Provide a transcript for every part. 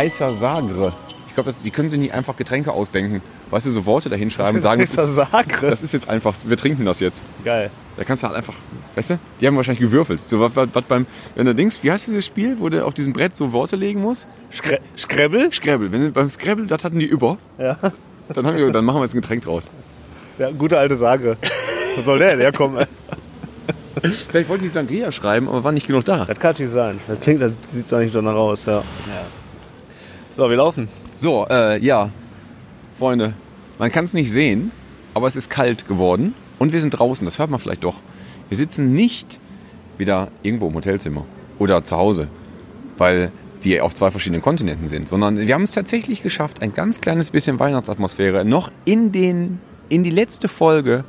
heißer Sagre. Ich glaube, die können sich nicht einfach Getränke ausdenken. Weißt du, so Worte da hinschreiben und sagen, das ist, Sagre. das ist jetzt einfach, wir trinken das jetzt. Geil. Da kannst du halt einfach, weißt du, die haben wahrscheinlich gewürfelt. So was, was, was beim, wenn du denkst, wie heißt dieses Spiel, wo du auf diesem Brett so Worte legen musst? Scre Scrabble? Scrabble. Wenn du, beim Scrabble, das hatten die über. Ja. Dann, haben wir, dann machen wir jetzt ein Getränk draus. ja. Gute alte Sagre. Wo soll der denn herkommen? Vielleicht wollten die Sangria schreiben, aber war nicht genug da. Das kann natürlich sein. Das klingt, das sieht doch nicht danach aus, ja. So, wir laufen. So, äh, ja, Freunde, man kann es nicht sehen, aber es ist kalt geworden und wir sind draußen, das hört man vielleicht doch. Wir sitzen nicht wieder irgendwo im Hotelzimmer oder zu Hause, weil wir auf zwei verschiedenen Kontinenten sind, sondern wir haben es tatsächlich geschafft, ein ganz kleines bisschen Weihnachtsatmosphäre noch in, den, in die letzte Folge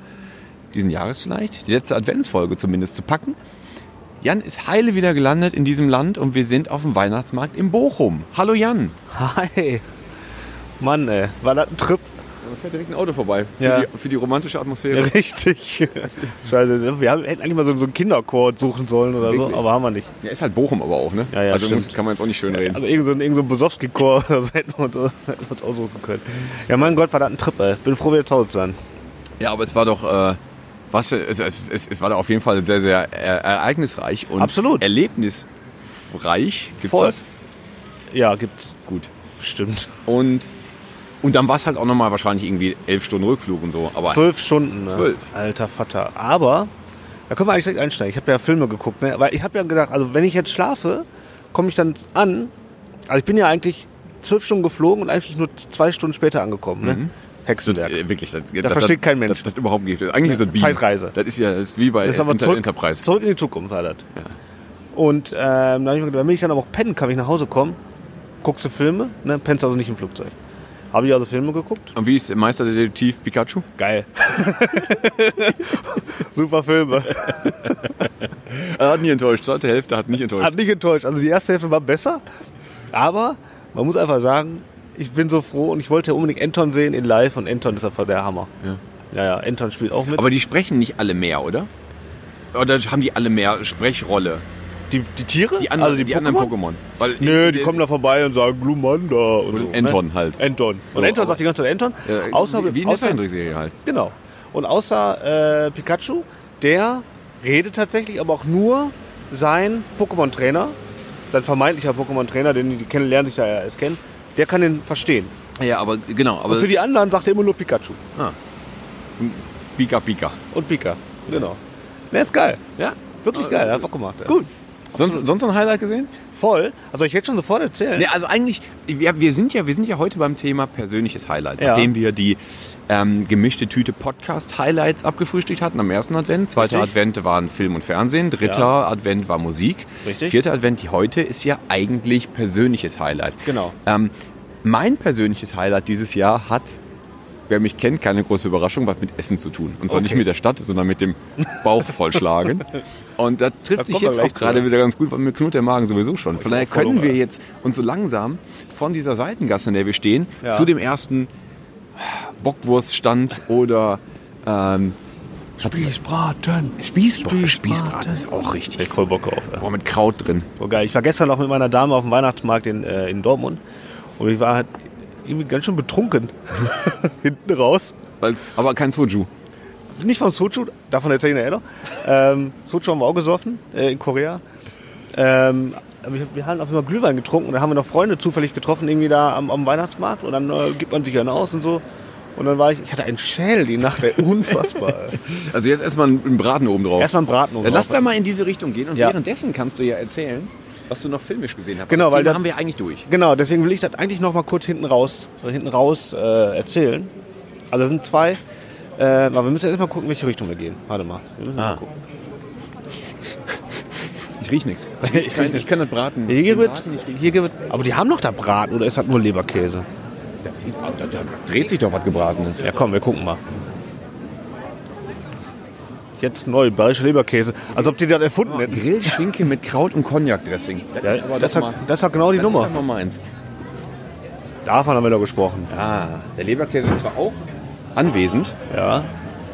diesen Jahres vielleicht, die letzte Adventsfolge zumindest zu packen. Jan ist heile wieder gelandet in diesem Land und wir sind auf dem Weihnachtsmarkt in Bochum. Hallo Jan. Hi. Mann, ey. War das ein Trip? Da fährt direkt ein Auto vorbei für, Ja. die, für die romantische Ja, Atmosphäre. richtig. Scheiße, wir haben, hätten eigentlich mal so, so einen Kinderchor suchen sollen oder Wirklich? so, aber haben wir nicht. Ja, ist halt Bochum aber auch, ne? Ja, ja, also stimmt. muss, kann man jetzt auch nicht schön reden. Also irgend so ein, irgend so ein Besowski-Chor, das hätten wir, uns, hätten wir uns aussuchen können. Ja, mein Gott, war das ein Trip, ey. Bin froh, wieder zu Hause zu sein. Ja, aber es war doch, äh, was, es, es, es, war da auf jeden Fall sehr, sehr äh, ereignisreich und Absolut. erlebnisreich. Gibt's Voll. das? Ja, gibt's. Gut. Bestimmt. Und, und dann war es halt auch nochmal wahrscheinlich irgendwie elf Stunden Rückflug und so. Aber Zwölf Stunden, ne? Zwölf. Alter Vater. Aber, da können wir eigentlich direkt einsteigen. Ich habe ja Filme geguckt, ne? Weil ich habe ja gedacht, also wenn ich jetzt schlafe, komme ich dann an. Also ich bin ja eigentlich zwölf Stunden geflogen und eigentlich nur zwei Stunden später angekommen, ne? Hexenwerk. äh, wirklich, das, versteht kein Mensch. Das, das überhaupt nicht. Eigentlich ist das Beam. Zeitreise. Das ist ja das ist wie bei Das Inter zurück, Enterprise. zurück in die Zukunft war das. Ja. Und ähm, dann habe ich mir gedacht, wenn ich dann aber auch pennen kann, wenn ich nach Hause komme, guckst du Filme, ne? pennst also nicht im Flugzeug. Habe ich also Filme geguckt? Und wie ist Meisterdetektiv Pikachu? Geil. Super Filme. Er hat nie enttäuscht. Zweite Hälfte hat nicht enttäuscht. Hat nicht enttäuscht. Also die erste Hälfte war besser, aber man muss einfach sagen, ich bin so froh und ich wollte ja unbedingt Anton sehen in live und Anton ist einfach der Hammer. Ja. Ja, ja, Anton spielt auch mit. Aber die sprechen nicht alle mehr, oder? Oder haben die alle mehr Sprechrolle? die, die Tiere? Die anderen, also die, anderen Pokémon? Weil Nö, die kommen da vorbei und sagen Glumanda und, Und so. Anton ne? halt. Anton. Und So, Anton sagt die ganze Zeit Anton. Ja, außer, wie, wie in der Zeichentrickserie halt. Genau. Und außer äh, Pikachu, der redet tatsächlich, aber auch nur sein Pokémon-Trainer, sein vermeintlicher Pokémon-Trainer, den die kennen, lernen sich da ja erst kennen, der kann den verstehen. Ja, aber genau. Aber Und für die anderen sagt er immer nur Pikachu. Pika Pika. Und Pika. Genau. Der ist geil. Ja. Wirklich geil. Bock gemacht. ey. Gut. Sonst, sonst noch ein Highlight gesehen? Voll. Also ich hätte schon sofort erzählen. Nee, also eigentlich, wir, wir, sind ja, wir sind ja heute beim Thema persönliches Highlight. Ja. Nachdem wir die ähm, gemischte Tüte Podcast Highlights abgefrühstückt hatten am ersten Advent. Zweiter Richtig. Advent waren Film und Fernsehen. Dritter Ja. Advent war Musik. Richtig. Vierter Advent, die heute, ist ja eigentlich persönliches Highlight. Genau. Ähm, mein persönliches Highlight dieses Jahr hat, wer mich kennt, keine große Überraschung, was mit Essen zu tun. Und zwar Okay. nicht mit der Stadt, sondern mit dem Bauch vollschlagen. Und da trifft Da sich jetzt auch gerade wieder ganz gut, weil mir knurrt der Magen sowieso schon. Von daher können wir jetzt uns so langsam von dieser Seitengasse, in der wir stehen, Ja. zu dem ersten Bockwurststand oder ähm, Spießbraten. Spießbraten. Spießbraten. Ist auch richtig. Ich voll Bock auf. Boah, mit Kraut drin. So geil. Ich war gestern auch mit meiner Dame auf dem Weihnachtsmarkt in, äh, in Dortmund und ich war halt irgendwie ganz schön betrunken. Hinten raus. Weil's- Aber kein Soju. Nicht von Sochu, davon erzähle ich nachher. Ähm, Sochu haben wir auch gesoffen äh, in Korea. Ähm, wir, wir haben auf einmal Glühwein getrunken und da haben wir noch Freunde zufällig getroffen, irgendwie da am, am Weihnachtsmarkt und dann äh, gibt man sich einen aus und so. Und dann war ich, ich hatte einen Schädel die Nacht, ey, unfassbar. ey. Also jetzt erstmal einen Braten oben drauf. Erstmal einen Braten oben Ja, lass drauf, da mal in diese Richtung gehen und Ja. währenddessen kannst du ja erzählen, was du noch filmisch gesehen hast. Genau, das weil da- haben wir eigentlich durch. Genau, deswegen will ich das eigentlich noch mal kurz hinten raus, hinten raus äh, erzählen. Also es sind zwei, äh, aber wir müssen jetzt mal gucken, welche Richtung wir gehen. Warte mal. Ah. mal. Ich riech nichts. Ich, Ich kann, ich kann das Braten. Hier nicht riechen. hier gibt, aber die haben noch da Braten oder ist das nur Leberkäse? Da, zieht- da, da dreht sich doch was Gebratenes. Ja komm, wir gucken mal. Jetzt neu, bayerischer Leberkäse. Als ob die das erfunden hätten. Grillschinken mit Kraut und Cognac-Dressing. Das Ja, das, doch das hat genau die das Nummer. ist. Davon haben wir doch gesprochen. Ah, der Leberkäse ist zwar auch anwesend, Ja,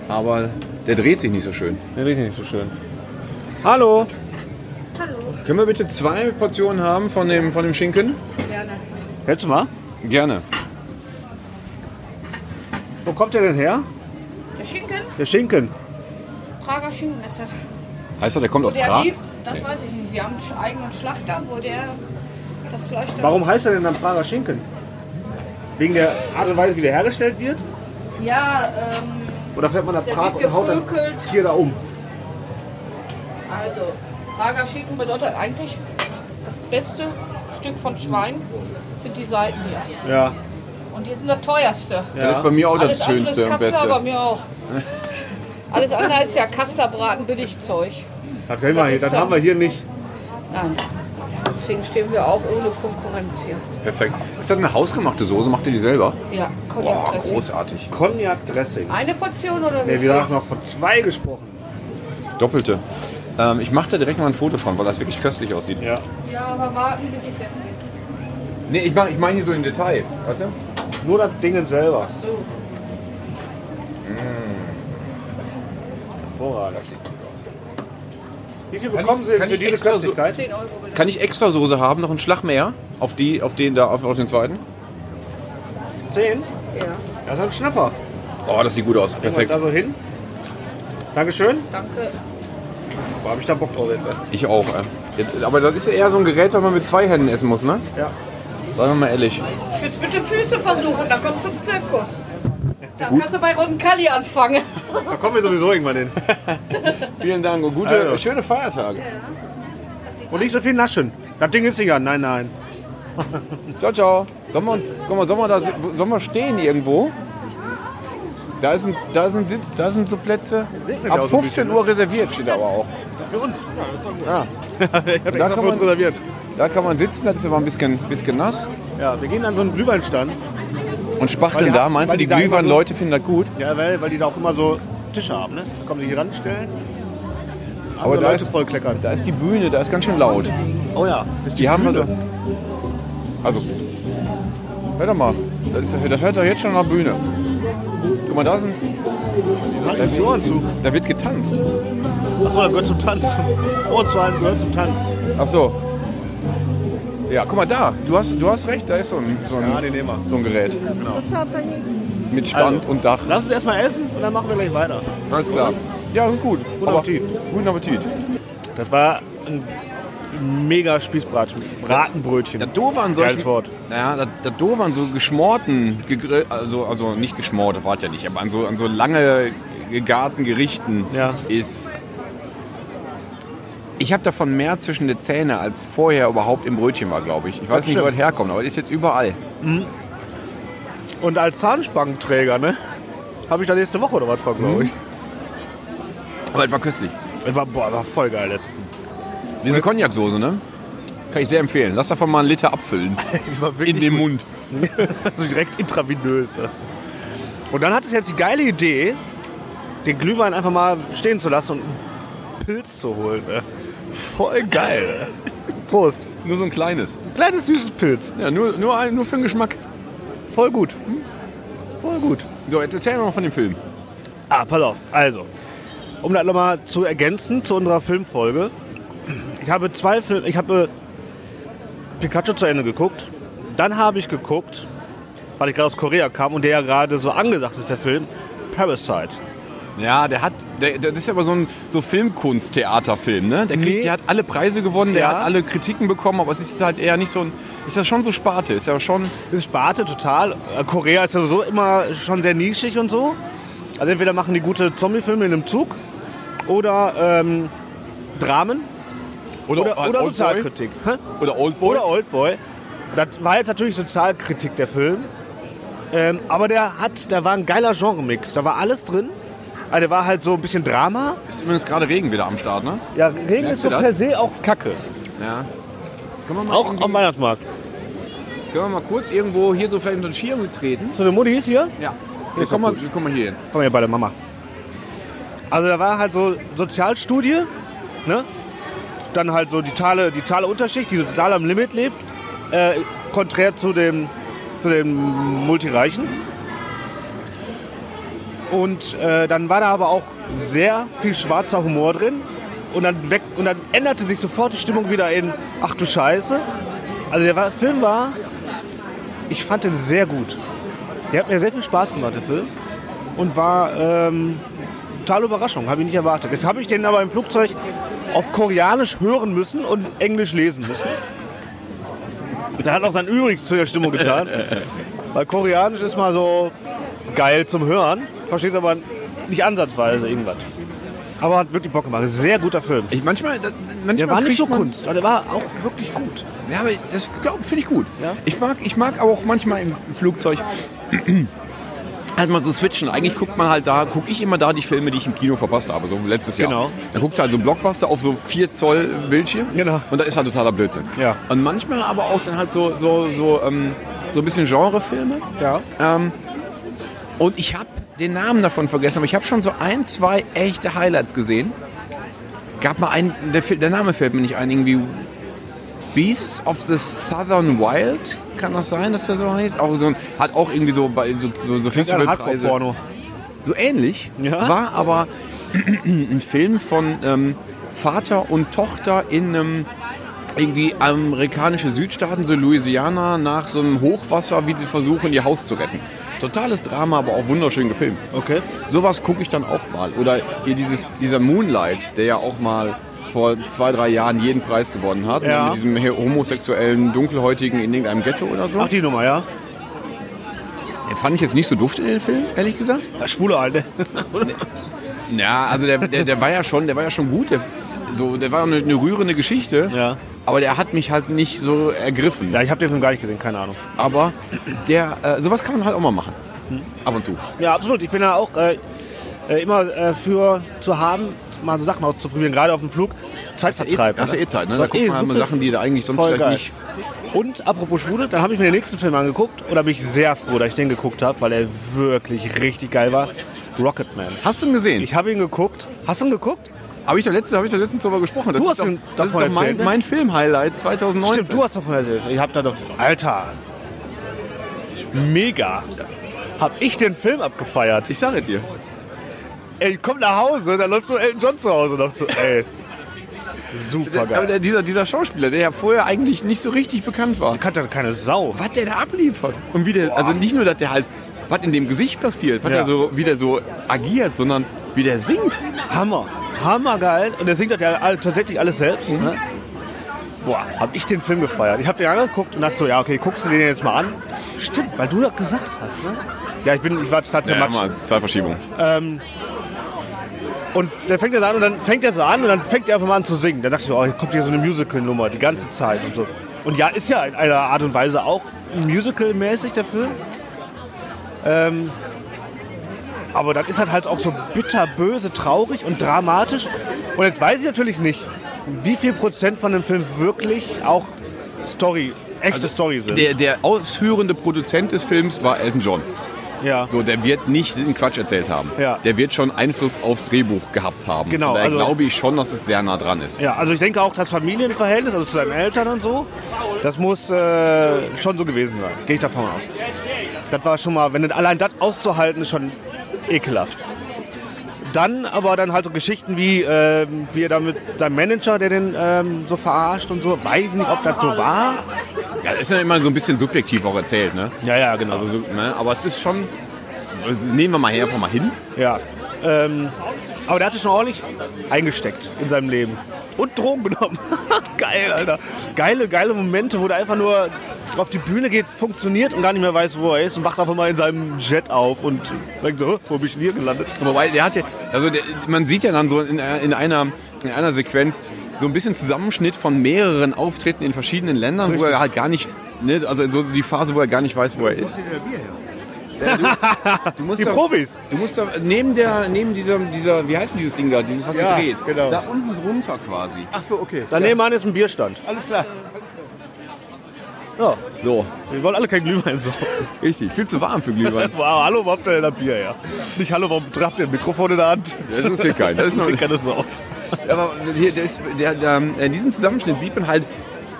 aber der dreht sich nicht so schön. der riecht nicht so schön. Hallo. Können wir bitte zwei Portionen haben von dem, von dem Schinken? Gerne. Hältst du mal? Gerne. Wo kommt der denn her? Der Schinken? Der Schinken. Prager Schinken ist das. Heißt er, der kommt aus Der Prag? lieb, das weiß ich nicht. Wir haben einen eigenen Schlachter, wo der das Fleisch dann- Warum heißt er denn dann Prager Schinken? Wegen der Art und Weise, wie der hergestellt wird? Ja, ähm, Oder fährt man nach Prag und haut dann. Tier da um? also Prager Schinken bedeutet eigentlich das beste Stück von Schwein sind die Seiten hier. Ja. Und die sind das teuerste. Das ist bei mir auch Alles das Schönste ist und Kassler, bei Beste. mir auch. Alles andere ist ja Kasterbraten, Billigzeug. Das, wir Das das haben wir hier nicht. Nein. Deswegen stehen wir auch ohne Konkurrenz hier. Perfekt. Ist das eine hausgemachte Soße? Macht ihr die selber? Ja, Boah, Cognac-Dressing. großartig. Cognac Dressing. Eine Portion oder wie Ne, viel? wir haben noch von zwei gesprochen. Doppelte. Ähm, ich mache da direkt mal ein Foto von, weil das wirklich köstlich aussieht. Ja. Ja, aber warten, bis ich fertig bin. Nee, ich meine ich mein hier so im Detail. Weißt du? Nur das Ding selber. So. Hervorragend. Wie viel bekommen Sie kann für ich diese extra so- Köstlichkeit? 10 Euro bitte. Kann ich extra Soße haben? Noch einen Schlag mehr? Auf, die, auf, den, da, auf, auf den zweiten? Zehn? Ja, Das ist ein Schnapper. Oh, das sieht gut aus. Perfekt. Perfekt. Da so hin. Dankeschön. danke. Da habe ich da Bock drauf jetzt. ey. Ich auch. Äh. Jetzt, aber das ist ja eher so ein Gerät, was man mit zwei Händen essen muss, ne? Ja. Sagen wir mal ehrlich. Ich will es mit den Füßen versuchen, dann kommst du zum Zirkus. Da kannst du bei Roncalli anfangen. Da kommen wir sowieso irgendwann hin. Vielen Dank und gute, Also. schöne Feiertage. Und nicht so viel naschen. Das Ding ist nicht an. Nein, nein. Ciao, ciao. Sollen wir uns, guck mal, sollen wir, da, sollen wir stehen irgendwo? Da ist, ein, da ist ein Sitz, da sind so Plätze. Regnet ja Ab auch so ein 15 bisschen, Uhr reserviert steht aber auch. Für uns. Ja, ich habe extra kann für uns man- reserviert. da kann man sitzen, das ist aber ein bisschen, bisschen nass. Ja, wir gehen an so einen Glühweinstand. Und Spachteln die da, haben- meinst du, die die da Glühwein-Leute finden das gut? Ja, weil, weil die da auch immer so Tische haben. Ne? Da kommen die hier ranstellen. Aber da Leute ist- vollkleckern. Da ist die Bühne, da ist ganz schön laut. Oh ja, das ist Die haben wir so. Bühne. Also, hör doch mal. Das, ist, das hört doch jetzt schon nach Bühne. Guck mal, da sind. Halt jetzt die Ohren zu. Da wird getanzt. Achso, da gehört zum Tanz. Ohren zu halten gehört zum Tanz. Ach so. Ja, guck mal da. Du hast, du hast recht, da ist so ein, so ein, Ja, den nehmen wir. so ein Gerät. Mit Stand Also. und Dach. Lass uns erstmal essen und dann machen wir gleich weiter. Alles klar. Ja, gut. Guten Aber- Appetit. Guten Appetit. Das war ein mega Spießbrat. Bratenbrötchen. Das Doofe an solchen, Geiles Wort. Naja, das, das Doofe an so geschmorten, gegrill, also, also nicht geschmort, das war ja nicht, aber an so, an so lange gegarten Gerichten Ja. ist. Ich habe davon mehr zwischen den Zähnen, als vorher überhaupt im Brötchen war, glaube ich. Ich weiß nicht, wo das herkommt, aber das ist jetzt überall. Und als Zahnspangenträger, ne? Habe ich da nächste Woche oder was von, glaube ich. Aber das war köstlich. Das war, boah, war voll geil jetzt. Diese Cognac-Soße, ne? Kann ich sehr empfehlen. Lass davon mal einen Liter abfüllen. In den. Mund. also direkt intravenös. Und dann hat es jetzt die geile Idee, den Glühwein einfach mal stehen zu lassen und einen Pilz zu holen. Ne? Voll geil. Prost. Nur so ein kleines. Ein kleines süßes Pilz. Ja, nur, nur, ein, nur für den Geschmack. Voll gut. Voll gut. So, jetzt erzähl mir mal von dem Film. Ah, pass auf. Also, um das nochmal zu ergänzen zu unserer Filmfolge. Ich habe zwei Filme, ich habe Pikachu zu Ende geguckt. Dann habe ich geguckt, weil ich gerade aus Korea kam und der ja gerade so angesagt ist, der Film, Parasite. Ja, der hat, der, das ist aber so ein so Filmkunst-Theaterfilm, ne? Der, kriegt, Nee. der hat alle Preise gewonnen, der Ja. hat alle Kritiken bekommen, aber es ist halt eher nicht so ein, ist ja schon so Sparte, ist ja schon, ist Sparte total. Äh, Korea ist sowieso immer schon sehr nischig und so. Also entweder machen die gute Zombie-Filme in einem Zug oder ähm, Dramen oder, oder, oder Oldboy. Sozialkritik. Oder Oldboy. Oder Oldboy. Das war jetzt natürlich Sozialkritik, der Film. Ähm, aber der hat, da war ein geiler Genremix. Da war alles drin. Also der war halt so ein bisschen Drama. Ist übrigens gerade Regen wieder am Start, ne? Ja, Regen Merkst ist so das? per se auch Kacke. Ja. Können wir mal, Auch irgendwie- am Weihnachtsmarkt. können wir mal kurz irgendwo hier so vielleicht unter den Schirm treten? Zu den Muttis hier. Ja. Wir kommen, mal, kommen mal hier hin. Komm hier bei der Mama. Also da war halt so Sozialstudie, ne? Dann halt so die totale, die totale Unterschicht, die so total am Limit lebt, äh, konträr zu dem, zu den Multireichen. Und äh, dann war da aber auch sehr viel schwarzer Humor drin. Und dann, weg, und dann änderte sich sofort die Stimmung wieder in Ach du Scheiße. Also der Film war Ich fand den sehr gut. Der hat mir sehr viel Spaß gemacht, der Film. Und war ähm, totale Überraschung, habe ich nicht erwartet. Jetzt habe ich den aber im Flugzeug auf Koreanisch hören müssen und Englisch lesen müssen. Der hat auch sein Übriges zu der Stimmung getan. Weil Koreanisch ist mal so geil zum Hören, verstehst aber nicht ansatzweise irgendwas. Aber hat wirklich Bock gemacht. Sehr guter Film. Ich manchmal, da- manchmal Der war nicht so man- Kunst, aber der war auch wirklich gut. Ja, aber das finde ich gut. Ja? Ich, mag, ich mag auch manchmal im Flugzeug halt mal so switchen. Eigentlich guckt man halt da, gucke ich immer da die Filme, die ich im Kino verpasst habe, so letztes Jahr. Genau. Dann guckst du halt so einen Blockbuster auf so 4 Zoll Bildschirm Genau. und da ist halt totaler Blödsinn. Ja. Und manchmal aber auch dann halt so, so, so, ähm, so ein bisschen Genrefilme. Ja. Ähm, und ich habe den Namen davon vergessen, aber ich habe schon so ein, zwei echte Highlights gesehen. Gab mal einen, der, der Name fällt mir nicht ein, irgendwie Beasts of the Southern Wild. Kann das sein, dass der so heißt? Auch so ein, hat auch irgendwie so bei so, so, so Festivalpreise. So ähnlich. Ja. War aber ein Film von ähm, Vater und Tochter in einem irgendwie amerikanische Südstaaten, so Louisiana, nach so einem Hochwasser, wie sie versuchen, ihr Haus zu retten. Totales Drama, aber auch wunderschön gefilmt. Okay. Sowas gucke ich dann auch mal. Oder hier dieses, dieser Moonlight, der ja auch mal vor zwei, drei Jahren jeden Preis gewonnen hat. Ja. Mit diesem homosexuellen Dunkelhäutigen in irgendeinem Ghetto oder so. Ach, die Nummer, ja? Den fand ich jetzt nicht so duft in den Film, ehrlich gesagt. Ja, Schwule Alte. Ja, also der, der, der war ja schon, der war ja schon gut. Der, so, der war eine, eine rührende Geschichte. Ja. Aber der hat mich halt nicht so ergriffen. Ja, ich habe den Film gar nicht gesehen, keine Ahnung. Aber der, äh, sowas kann man halt auch mal machen. Ab und zu. Ja, absolut. Ich bin da auch äh, äh, immer äh, für zu haben, mal so Sachen auszuprobieren, gerade auf dem Flug. Zeitvertreib. Hast du eh Zeit, ne? Da guckt eh man halt mal Sachen, die da eigentlich sonst vielleicht geil. nicht. Und apropos Schwule, dann habe ich mir den nächsten Film angeguckt und da bin ich sehr froh, dass ich den geguckt habe, weil er wirklich richtig geil war. Rocketman. Hast du ihn gesehen? Ich habe ihn geguckt. Hast du ihn geguckt? Habe ich, doch letzte, hab ich doch letztens darüber gesprochen. Das Du ist hast doch, ihn das ist doch mein, ne? mein Film-Highlight 2019. Stimmt, du hast davon erzählt. Ich hab da doch. Alter. Mega. Hab ich den Film abgefeiert. Ich sage dir. Ey, ich komm nach Hause, da läuft nur Elton John zu Hause noch zu. Ey. Super Aber geil. der, dieser, dieser Schauspieler, der ja vorher eigentlich nicht so richtig bekannt war. Kannte keine Sau. was der da abliefert. Und wie der, also nicht nur, dass der halt, was in dem Gesicht passiert, was Ja. der so, wie der so agiert, sondern wie der singt. Hammer. Hammergeil. Und er singt das ja tatsächlich alles selbst. Ne? Boah, hab ich den Film gefeiert. Ich hab den angeguckt und dachte so, ja, okay, guckst du den jetzt mal an. Stimmt, weil du das gesagt hast, ne? Ja, ich bin, ich war total Ja, mal, Zeitverschiebung. Und der fängt jetzt an und dann fängt er so an und dann fängt er einfach mal an zu singen. Da dachte ich so, oh, hier kommt hier so eine Musical-Nummer die ganze Zeit und so. Und ja, ist ja in einer Art und Weise auch Musical-mäßig der Film. Ähm, aber dann ist halt halt auch so bitter, böse, traurig und dramatisch. Und jetzt weiß ich natürlich nicht, wie viel Prozent von dem Film wirklich auch Story, echte Story sind. Der, der ausführende Produzent des Films war Elton John. ja. So, der wird nicht den Quatsch erzählt haben. Ja. Der wird schon Einfluss aufs Drehbuch gehabt haben. Genau, daher also- glaube ich schon, dass es sehr nah dran ist. Ja, also ich denke auch das Familienverhältnis, also zu seinen Eltern und so, das muss äh, schon so gewesen sein. Gehe ich davon aus. Das war schon mal, wenn das- allein das auszuhalten, ist schon ekelhaft. Dann aber dann halt so Geschichten wie, ähm, wie er da mit seinem Manager, der den ähm, so verarscht und so, weiß nicht, ob das so war. Ja, das ist ja immer so ein bisschen subjektiv auch erzählt, ne? Ja, ja, genau. Also, so, ne? Aber es ist schon. Nehmen wir mal her, einfach mal hin. Ja. Ähm, aber der hat sich schon ordentlich eingesteckt in seinem Leben. Und Drogen genommen. Geil, Alter. Geile, geile Momente, wo der einfach nur auf die Bühne geht, funktioniert und gar nicht mehr weiß, wo er ist und wacht einfach mal in seinem Jet auf und denkt so, "Hä, wo bin ich denn hier gelandet? Wobei, der hat ja, also der, man sieht ja dann so in, in, einer, in einer Sequenz so ein bisschen Zusammenschnitt von mehreren Auftritten in verschiedenen Ländern, wo er halt gar nicht, ne, also so die Phase, wo er gar nicht weiß, wo er ist. Du, du musst Die da, Profis. Du musst da neben der, neben dieser, dieser, wie heißt denn dieses Ding da, dieses, was Ja, ihr dreht? genau. Da unten drunter quasi. Ach so, okay. Daneben an ist ein Bierstand. Alles klar. Ja, So, wir wollen alle kein Glühwein saufen. richtig. Viel zu warm für Glühwein. Wow, hallo, warum habt ihr denn ein Bier, ja? Nicht hallo, warum habt ihr ein Mikrofon in der Hand? Das ist hier kein. Das ist ist keine Sau. Ja, aber hier, der ist, der, der, in diesem Zusammenschnitt sieht man halt,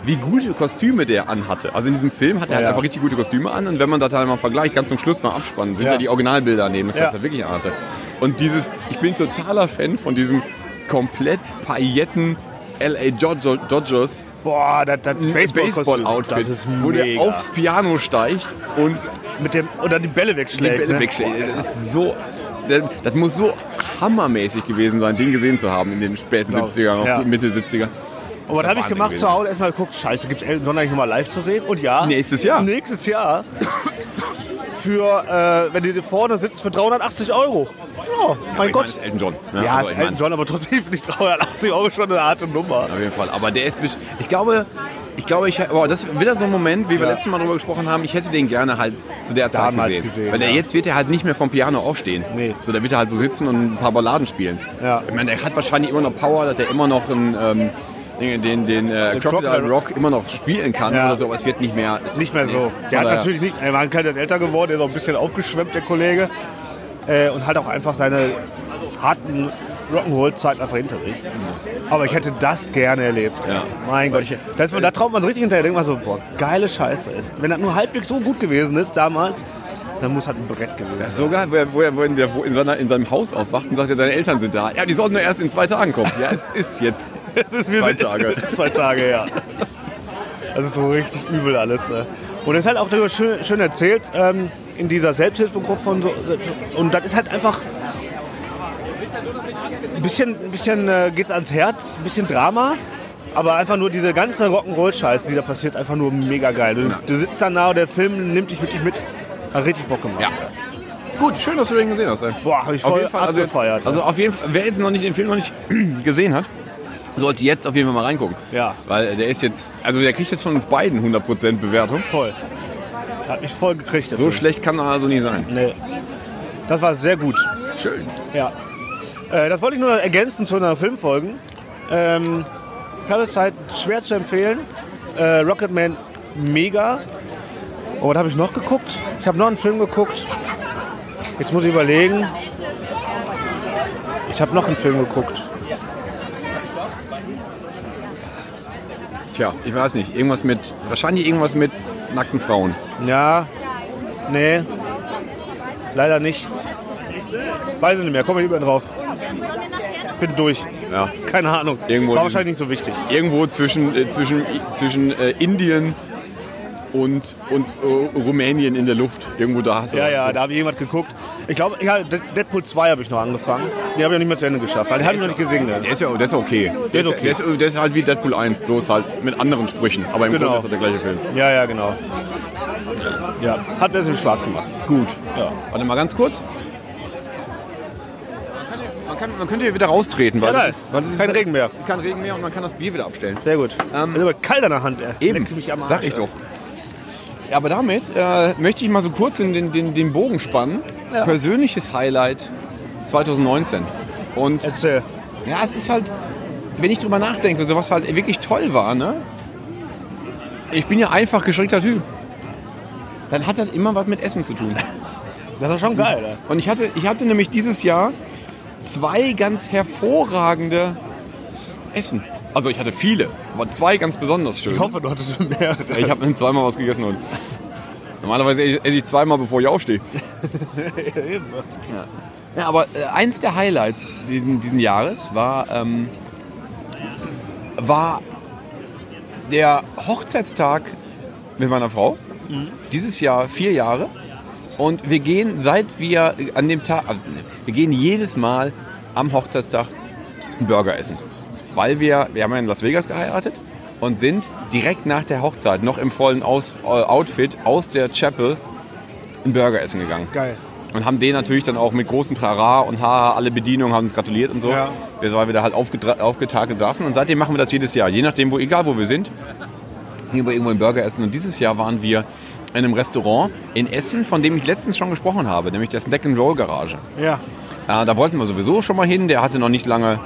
wie gute Kostüme der anhatte. Also in diesem Film hat er halt Ja. einfach richtig gute Kostüme an und wenn man das dann mal vergleicht, ganz zum Schluss mal abspannen, sind ja, die Originalbilder neben, das Ja. er wirklich anhatte. Und dieses, ich bin totaler Fan von diesem komplett pailletten LA Dodger- Dodgers Boah, das, das Baseball-Outfit, ist wo der aufs Piano steigt und Mit dem, dann die Bälle die wegschlägt. Bälle ne? wegschlägt. Das ist so. Das, das muss so hammermäßig gewesen sein, den gesehen zu haben in den späten Genau. 70ern, Ja. Mitte 70er. Und was Das habe ich gemacht Wahnsinn zu Hause? Erstmal geguckt, scheiße, gibt es Elton John eigentlich nochmal live zu sehen? Und ja. Nächstes Jahr. Nächstes Jahr. Für, äh, wenn ihr vorne sitzt, für 380 Euro. Oh, mein Ich meine, Gott. das ist Elton John. ne? ja, Also, ist meine, Elton John, aber trotzdem finde ich 380 Euro schon eine harte Nummer. Auf jeden Fall. Aber der ist. best- Ich glaube. Ich glaube, ich, boah, das ist wieder so ein Moment, wie wir Ja. letztes Mal darüber gesprochen haben. Ich hätte den gerne halt zu der Zeit gesehen. gesehen, Weil der ja. jetzt wird er halt nicht mehr vom Piano aufstehen. Nee. So, da wird er halt so sitzen und ein paar Balladen spielen. Ja. Ich meine, der hat wahrscheinlich immer noch Power, dass er immer noch einen, ähm, den, den, den äh, Crocodile Rock immer noch spielen kann Ja. oder so, aber es wird nicht mehr. Es Nicht mehr nee, so. von Der hat natürlich nicht, er war ein kleines älter geworden, der ist auch ein bisschen aufgeschwemmt, der Kollege. Äh, und hat auch einfach seine harten Rock'n'Roll-Zeit einfach hinter sich. Aber ich hätte das gerne erlebt. Ja. Mein Gott. Das, da traut man sich richtig hinterher. Denkt man so, boah, geile Scheiße ist. Wenn das nur halbwegs so gut gewesen ist damals, dann muss halt ein Brett gewesen sein. Das ist so geil, wo er, wo in, der, in, seiner, in seinem Haus aufwacht und sagt, ja, seine Eltern sind da. Ja, die sollten nur erst in zwei Tagen kommen. Ja, es ist jetzt. Es ist, Zwei Tage. zwei Tage, ja. Das ist so richtig übel alles. äh. Und es ist halt auch darüber schön, schön erzählt ähm, in dieser Selbsthilfegruppe und so. Und das ist halt einfach ein bisschen, ein bisschen äh, geht's ans Herz, ein bisschen Drama. Aber einfach nur diese ganze Rock'n'Roll-Scheiße, die da passiert, ist einfach nur mega geil. Du, du sitzt da nah und der Film nimmt dich wirklich mit. Hat richtig Bock gemacht. Ja. Gut, schön, dass du den gesehen hast. Ey. Boah, habe ich Auf voll jeden Fall, also, abgefeiert. also auf jeden Fall, wer jetzt noch nicht den Film noch nicht gesehen hat, sollte jetzt auf jeden Fall mal reingucken. Ja. Weil der ist jetzt, also der kriegt jetzt von uns beiden 100% Bewertung. voll. Hat mich voll gekriegt. So Film. schlecht kann er also nie sein. Nee. Das war sehr gut. Schön. Ja. Äh, das wollte ich nur ergänzen zu einer Filmfolgen. Ähm, Parasite schwer zu empfehlen. Äh, Rocketman mega. Oh, was habe ich noch geguckt? Ich habe noch einen Film geguckt. Jetzt muss ich überlegen. Ich habe noch einen Film geguckt. Tja, ich weiß nicht. Irgendwas mit, wahrscheinlich irgendwas mit nackten Frauen. Ja, nee, leider nicht. Weiß ich nicht mehr, komme ich nicht mehr drauf. Bin durch. Ja. Keine Ahnung. Irgendwo War in- wahrscheinlich nicht so wichtig. Irgendwo zwischen, äh, zwischen, zwischen äh, Indien und, und äh, Rumänien in der Luft. Irgendwo da hast du Ja, ja, da habe ich jemand geguckt. Ich glaube, ja, De- Deadpool 2 habe ich noch angefangen. Die habe ich noch nicht mehr zu Ende geschafft, weil die habe ich noch nicht gesehen. Ne? Der ist ja der ist okay. Der, ist okay. Der, ist, der ist halt wie Deadpool 1, bloß halt mit anderen Sprüchen. Aber im Genau. Grunde ist er der gleiche Film. Ja, ja, genau. Ja, hat sehr viel Spaß gemacht. Gut. Ja. Warte mal ganz kurz. Man, kann, man könnte hier wieder raustreten, weil, Ja, nice. ist, weil Kein Regen mehr. Kein Regen mehr und man kann das Bier wieder abstellen. Sehr gut. Ähm, ist aber kalt an der Hand, ey. Eben, sag ich doch. Aber damit äh, möchte ich mal so kurz in den, den, den Bogen spannen. Ja. Persönliches Highlight 2019. Und Erzähl. ja, es ist halt, wenn ich drüber nachdenke, so was halt wirklich toll war, ne? Ich bin ja einfach geschickter Typ. Dann hat das immer was mit Essen zu tun. Das ist schon geil, ey. Und ich hatte, ich hatte nämlich dieses Jahr zwei ganz hervorragende Essen. Also ich hatte viele, aber zwei ganz besonders schön. Ich hoffe, du hattest mehrere. Ich habe zweimal was gegessen und normalerweise esse ich zweimal, bevor ich aufstehe. Ja. ja, aber äh, eins der Highlights diesen, diesen Jahres war, ähm, war der Hochzeitstag mit meiner Frau. Dieses Jahr vier Jahre. Und wir gehen, seit wir an dem Tag, ne, wir gehen jedes Mal am Hochzeitstag einen Burger essen. Weil wir, wir haben ja in Las Vegas geheiratet und sind direkt nach der Hochzeit noch im vollen Aus, äh, Outfit aus der Chapel einen Burger essen gegangen. Geil. Und haben den natürlich dann auch mit großem Trara und Haha, alle Bedienungen haben uns gratuliert und so. Ja. Wir, weil wir da halt aufgetakelt saßen. Und seitdem machen wir das jedes Jahr. Je nachdem, wo, egal wo wir sind, gehen wir irgendwo einen Burger essen. Und dieses Jahr waren wir in einem Restaurant in Essen, von dem ich letztens schon gesprochen habe, nämlich der Snack and Roll Garage. Ja. Äh, da wollten wir sowieso schon mal hin. Der hatte noch nicht lange,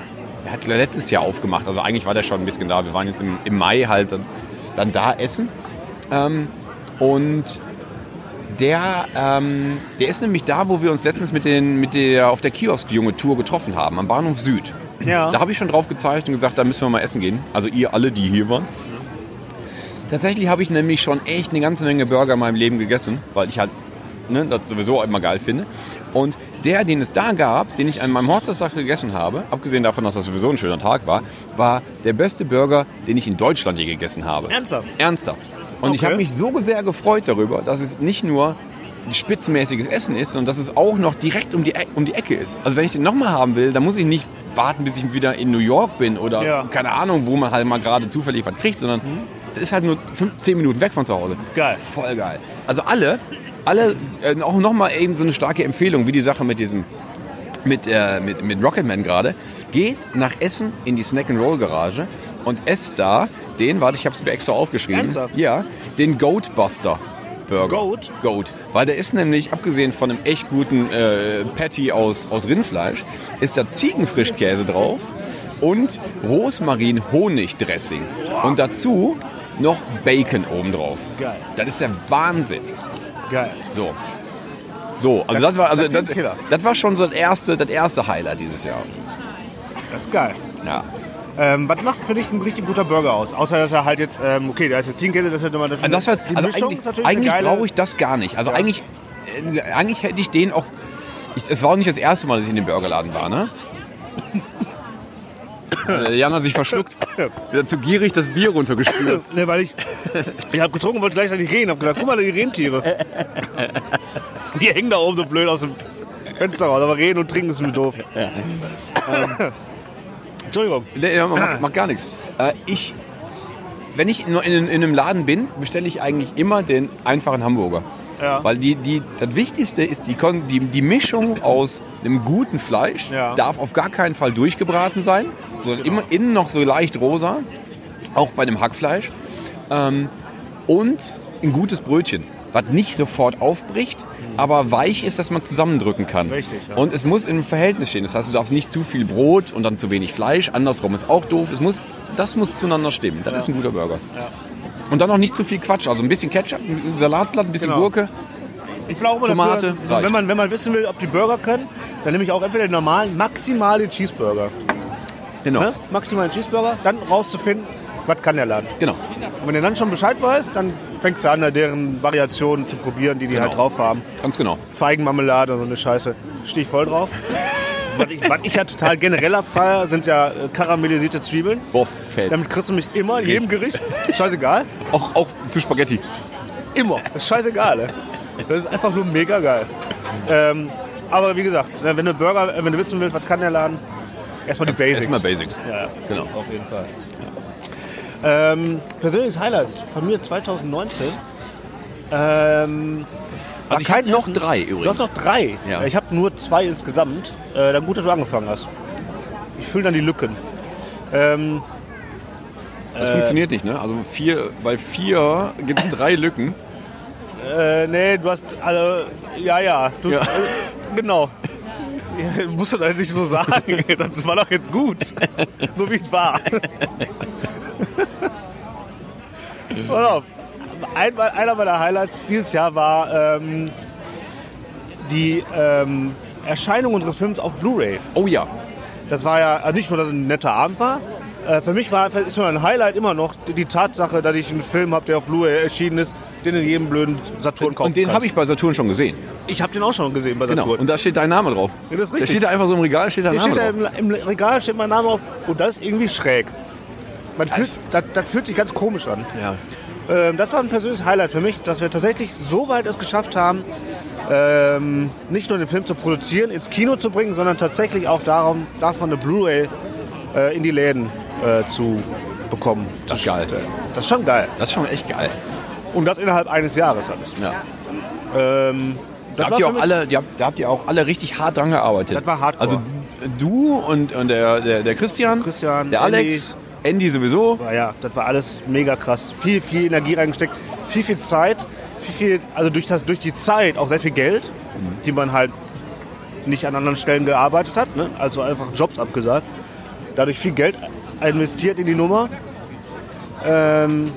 er hat letztes Jahr aufgemacht. Also eigentlich war der schon ein bisschen da. Wir waren jetzt im, im Mai halt dann, dann da essen. Ähm, und der, ähm, der ist nämlich da, wo wir uns letztens mit, den, mit der auf der Kiosk-Junge-Tour getroffen haben, am Bahnhof Süd. Ja. Da habe ich schon drauf gezeigt und gesagt, da müssen wir mal essen gehen. Also ihr alle, die hier waren. Tatsächlich habe ich nämlich schon echt eine ganze Menge Burger in meinem Leben gegessen, weil ich halt ne, das sowieso immer geil finde. Und der, den es da gab, den ich an meinem Hochzeitstag gegessen habe, abgesehen davon, dass das sowieso ein schöner Tag war, war der beste Burger, den ich in Deutschland je gegessen habe. Ernsthaft? Ernsthaft. Und ich Okay. habe mich so sehr gefreut darüber, dass es nicht nur spitzenmäßiges Essen ist, sondern dass es auch noch direkt um die, Eck- um die Ecke ist. Also wenn ich den nochmal haben will, dann muss ich nicht warten, bis ich wieder in New York bin oder Ja. keine Ahnung, wo man halt mal gerade zufällig was kriegt, sondern das ist halt nur 10 Minuten weg von zu Hause. Ist geil. Voll geil. Also alle, alle, äh, auch nochmal eben so eine starke Empfehlung, wie die Sache mit diesem, mit, äh, mit, mit Rocketman gerade. Geht nach Essen in die Snack and Roll Garage und esst da den, warte, ich habe es mir extra aufgeschrieben. Ernsthaft? Ja, den Goatbuster. Burger. Goat? Goat. Weil der ist nämlich, abgesehen von einem echt guten äh, Patty aus, aus Rindfleisch, ist da Ziegenfrischkäse drauf und Rosmarin-Honig-Dressing. Und dazu noch Bacon obendrauf. Geil. Das ist der Wahnsinn. Geil. So. So, also das war also das das, das war schon so das erste, das erste Highlight dieses Jahres. Das ist geil. Ja. Ähm, was macht für dich ein richtig guter Burger aus? Außer dass er halt jetzt, ähm, okay, da ist jetzt Ziegenkäse, das ist halt immer das, Also das die also Mischung eigentlich, eigentlich brauche ich das gar nicht. Also eigentlich, äh, eigentlich hätte ich den auch. Ich, es war auch nicht das erste Mal, dass ich in dem Burgerladen war, ne? Äh, Jan hat sich verschluckt. Wieder zu gierig das Bier runtergespült. Ne, weil ich, ich habe getrunken wollte gleichzeitig reden. Hab gesagt, guck mal, die Rentiere. Die hängen da oben so blöd aus dem Fenster raus. Aber reden und trinken ist mir doof. Ähm, Entschuldigung. Nee, ja, macht, macht gar nichts. Äh, ich, wenn ich in, in, in einem Laden bin, bestelle ich eigentlich immer den einfachen Hamburger. Ja. Weil die, die, das Wichtigste ist die, die, die Mischung aus einem guten Fleisch. Ja. Darf auf gar keinen Fall durchgebraten sein, sondern immer innen noch so leicht rosa. Auch bei dem Hackfleisch. Ähm, und ein gutes Brötchen, was nicht sofort aufbricht, aber weich ist, dass man zusammendrücken kann. Richtig, ja. Und es muss im Verhältnis stehen. Das heißt, du darfst nicht zu viel Brot und dann zu wenig Fleisch. Andersrum ist auch doof. Es muss, das muss zueinander stimmen. Das ist ein guter Burger. Und dann noch nicht zu viel Quatsch. Also ein bisschen Ketchup, ein Salatblatt, ein bisschen Genau. Gurke. Ich brauche Tomate, dafür, wenn, man, wenn man wissen will, ob die Burger können, dann nehme ich auch entweder den normalen, maximalen Cheeseburger. Genau. Ne? Maximalen Cheeseburger, dann rauszufinden, was kann der Laden. genau. Und wenn du dann schon Bescheid weißt, dann fängst du an, deren Variationen zu probieren, die die Genau. halt drauf haben. Ganz genau. Feigenmarmelade, so eine Scheiße. Stehe ich voll drauf. was, ich, was ich ja total generell abfeier, sind ja äh, karamellisierte Zwiebeln. Boah, fett. Damit kriegst du mich immer in jedem Gericht. Scheißegal. Auch, auch zu Spaghetti. Immer. Das ist scheißegal. Ne? Das ist einfach nur mega geil. Ähm, aber wie gesagt, ne, wenn du Burger, äh, wenn du wissen willst, was kann der Laden, erstmal die Basics. Erstmal Basics. Ja, Genau. auf jeden Fall. Ähm, persönliches Highlight von mir 2019. Ähm, Also ich hab noch drei übrigens. Du hast noch drei. Ja. Ich habe nur zwei insgesamt. Äh, dann gut, dass du angefangen hast. Ich fülle dann die Lücken. Ähm, Das funktioniert nicht, ne? Also vier, bei vier gibt es drei Lücken. äh, nee, du hast, also, ja, ja. Du, Ja. Äh, genau. Ja, musst du doch nicht so sagen. Das war doch jetzt gut. So wie es war. Pass auf. Ein, einer meiner Highlights dieses Jahr war ähm, die ähm, Erscheinung unseres Films auf Blu-ray. Oh ja. Das war ja also nicht nur, dass es ein netter Abend war. Äh, für mich war ist nur ein Highlight immer noch die, Tatsache, dass ich einen Film habe, der auf Blu-ray erschienen ist, den in jedem blöden Saturn kaufen Und den habe ich bei Saturn schon gesehen. Ich habe den auch schon gesehen bei Genau. Saturn. Und da steht dein Name drauf. Ja, das ist Da richtig. steht da einfach so im Regal, steht dein Der Name steht da drauf. im, im Regal steht mein Name auf und das ist irgendwie schräg. Man fühlt, das, das fühlt sich ganz komisch an. Ja. Ähm, das war ein persönliches Highlight für mich, dass wir tatsächlich so weit es geschafft haben, ähm, nicht nur den Film zu produzieren, ins Kino zu bringen, sondern tatsächlich auch darum, davon eine Blu-ray äh, in die Läden äh, zu bekommen. Das ist geil. Das ist schon geil. Das ist schon echt geil. Und das innerhalb eines Jahres alles. Ja. Ähm, Da habt, ihr auch alle, die da habt ihr auch alle richtig hart dran gearbeitet. Das war hardcore. Also du und, und der, der, der Christian, Christian, der Alex, Andy sowieso. war, ja, das war alles mega krass. Viel, viel Energie reingesteckt, viel, viel Zeit, viel, viel, also durch, das, durch die Zeit auch sehr viel Geld, die man halt nicht an anderen Stellen gearbeitet hat, ne? also einfach Jobs abgesagt. Dadurch viel Geld investiert in die Nummer, ähm,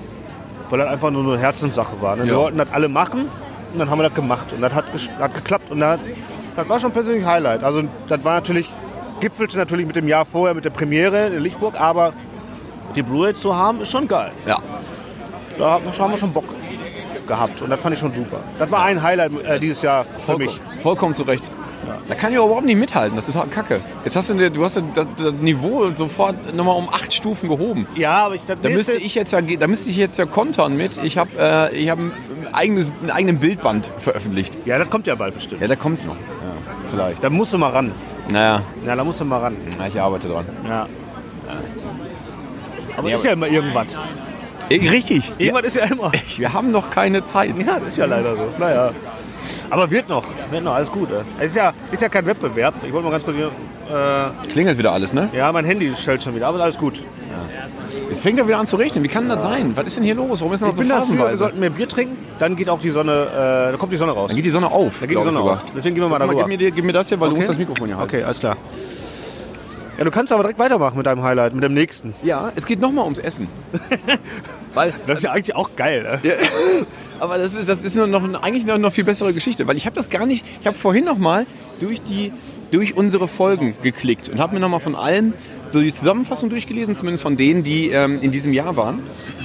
weil das einfach nur eine Herzenssache war. Ne? Wir Ja. wollten das alle machen und dann haben wir das gemacht und das hat, hat geklappt und das, das war schon persönlich Highlight. Also das war natürlich, gipfelte natürlich mit dem Jahr vorher, mit der Premiere in Lichtburg, aber die Blu-ray zu haben, ist schon geil. Ja. Da haben wir- schon Bock gehabt und das fand ich schon super. Das war ein Highlight äh, dieses Jahr für mich. Vollkommen zu Recht. Da kann ich überhaupt nicht mithalten. Das ist total kacke. Jetzt hast du, du hast das, das Niveau sofort nochmal um acht Stufen gehoben. Ja, aber ich das Da müsste ich jetzt ja, da müsste ich jetzt ja kontern mit. Ich habe äh, ich hab ein eigenes, einen eigenen Bildband veröffentlicht. Ja, das kommt ja bald bestimmt. Ja, der kommt noch. Ja, vielleicht. Da musst du mal ran. Naja, Ja, da musst du mal ran. na, ich arbeite dran. Ja. Aber Nee, ist ja immer irgendwas. Richtig. Ja, Irgendwas ist ja immer. wir haben noch keine Zeit. Ja, das ist ja leider so. Naja. Aber wird noch. Wird noch, alles gut. Es ist ja, ist ja kein Wettbewerb. Ich wollte mal ganz kurz hier. Äh, Klingelt wieder alles, ne? ja, mein Handy schellt schon wieder, aber alles gut. Jetzt fängt er wieder an zu regnen. Wie kann das sein? Was ist denn hier los? Warum ist Ich das so bin dafür, wir sollten mehr Bier trinken, dann geht auch die Sonne, äh, da kommt die Sonne raus. Dann geht die Sonne auf. Da geht die Sonne auf. Deswegen gehen wir mal mal, darüber. gib, mir, gib mir das hier, weil du Okay. musst das Mikrofon hier halten. Okay, alles klar. Ja, du kannst aber direkt weitermachen mit deinem Highlight, mit dem nächsten. Ja, es geht nochmal ums Essen. weil, Das ist ja eigentlich auch geil, ne? Ja, aber das ist, das ist noch, noch, eigentlich noch, noch viel bessere Geschichte, weil ich habe das gar nicht, ich habe vorhin noch mal durch, die, durch unsere Folgen geklickt und habe mir noch mal von allen so die Zusammenfassung durchgelesen, zumindest von denen, die ähm, in diesem Jahr waren.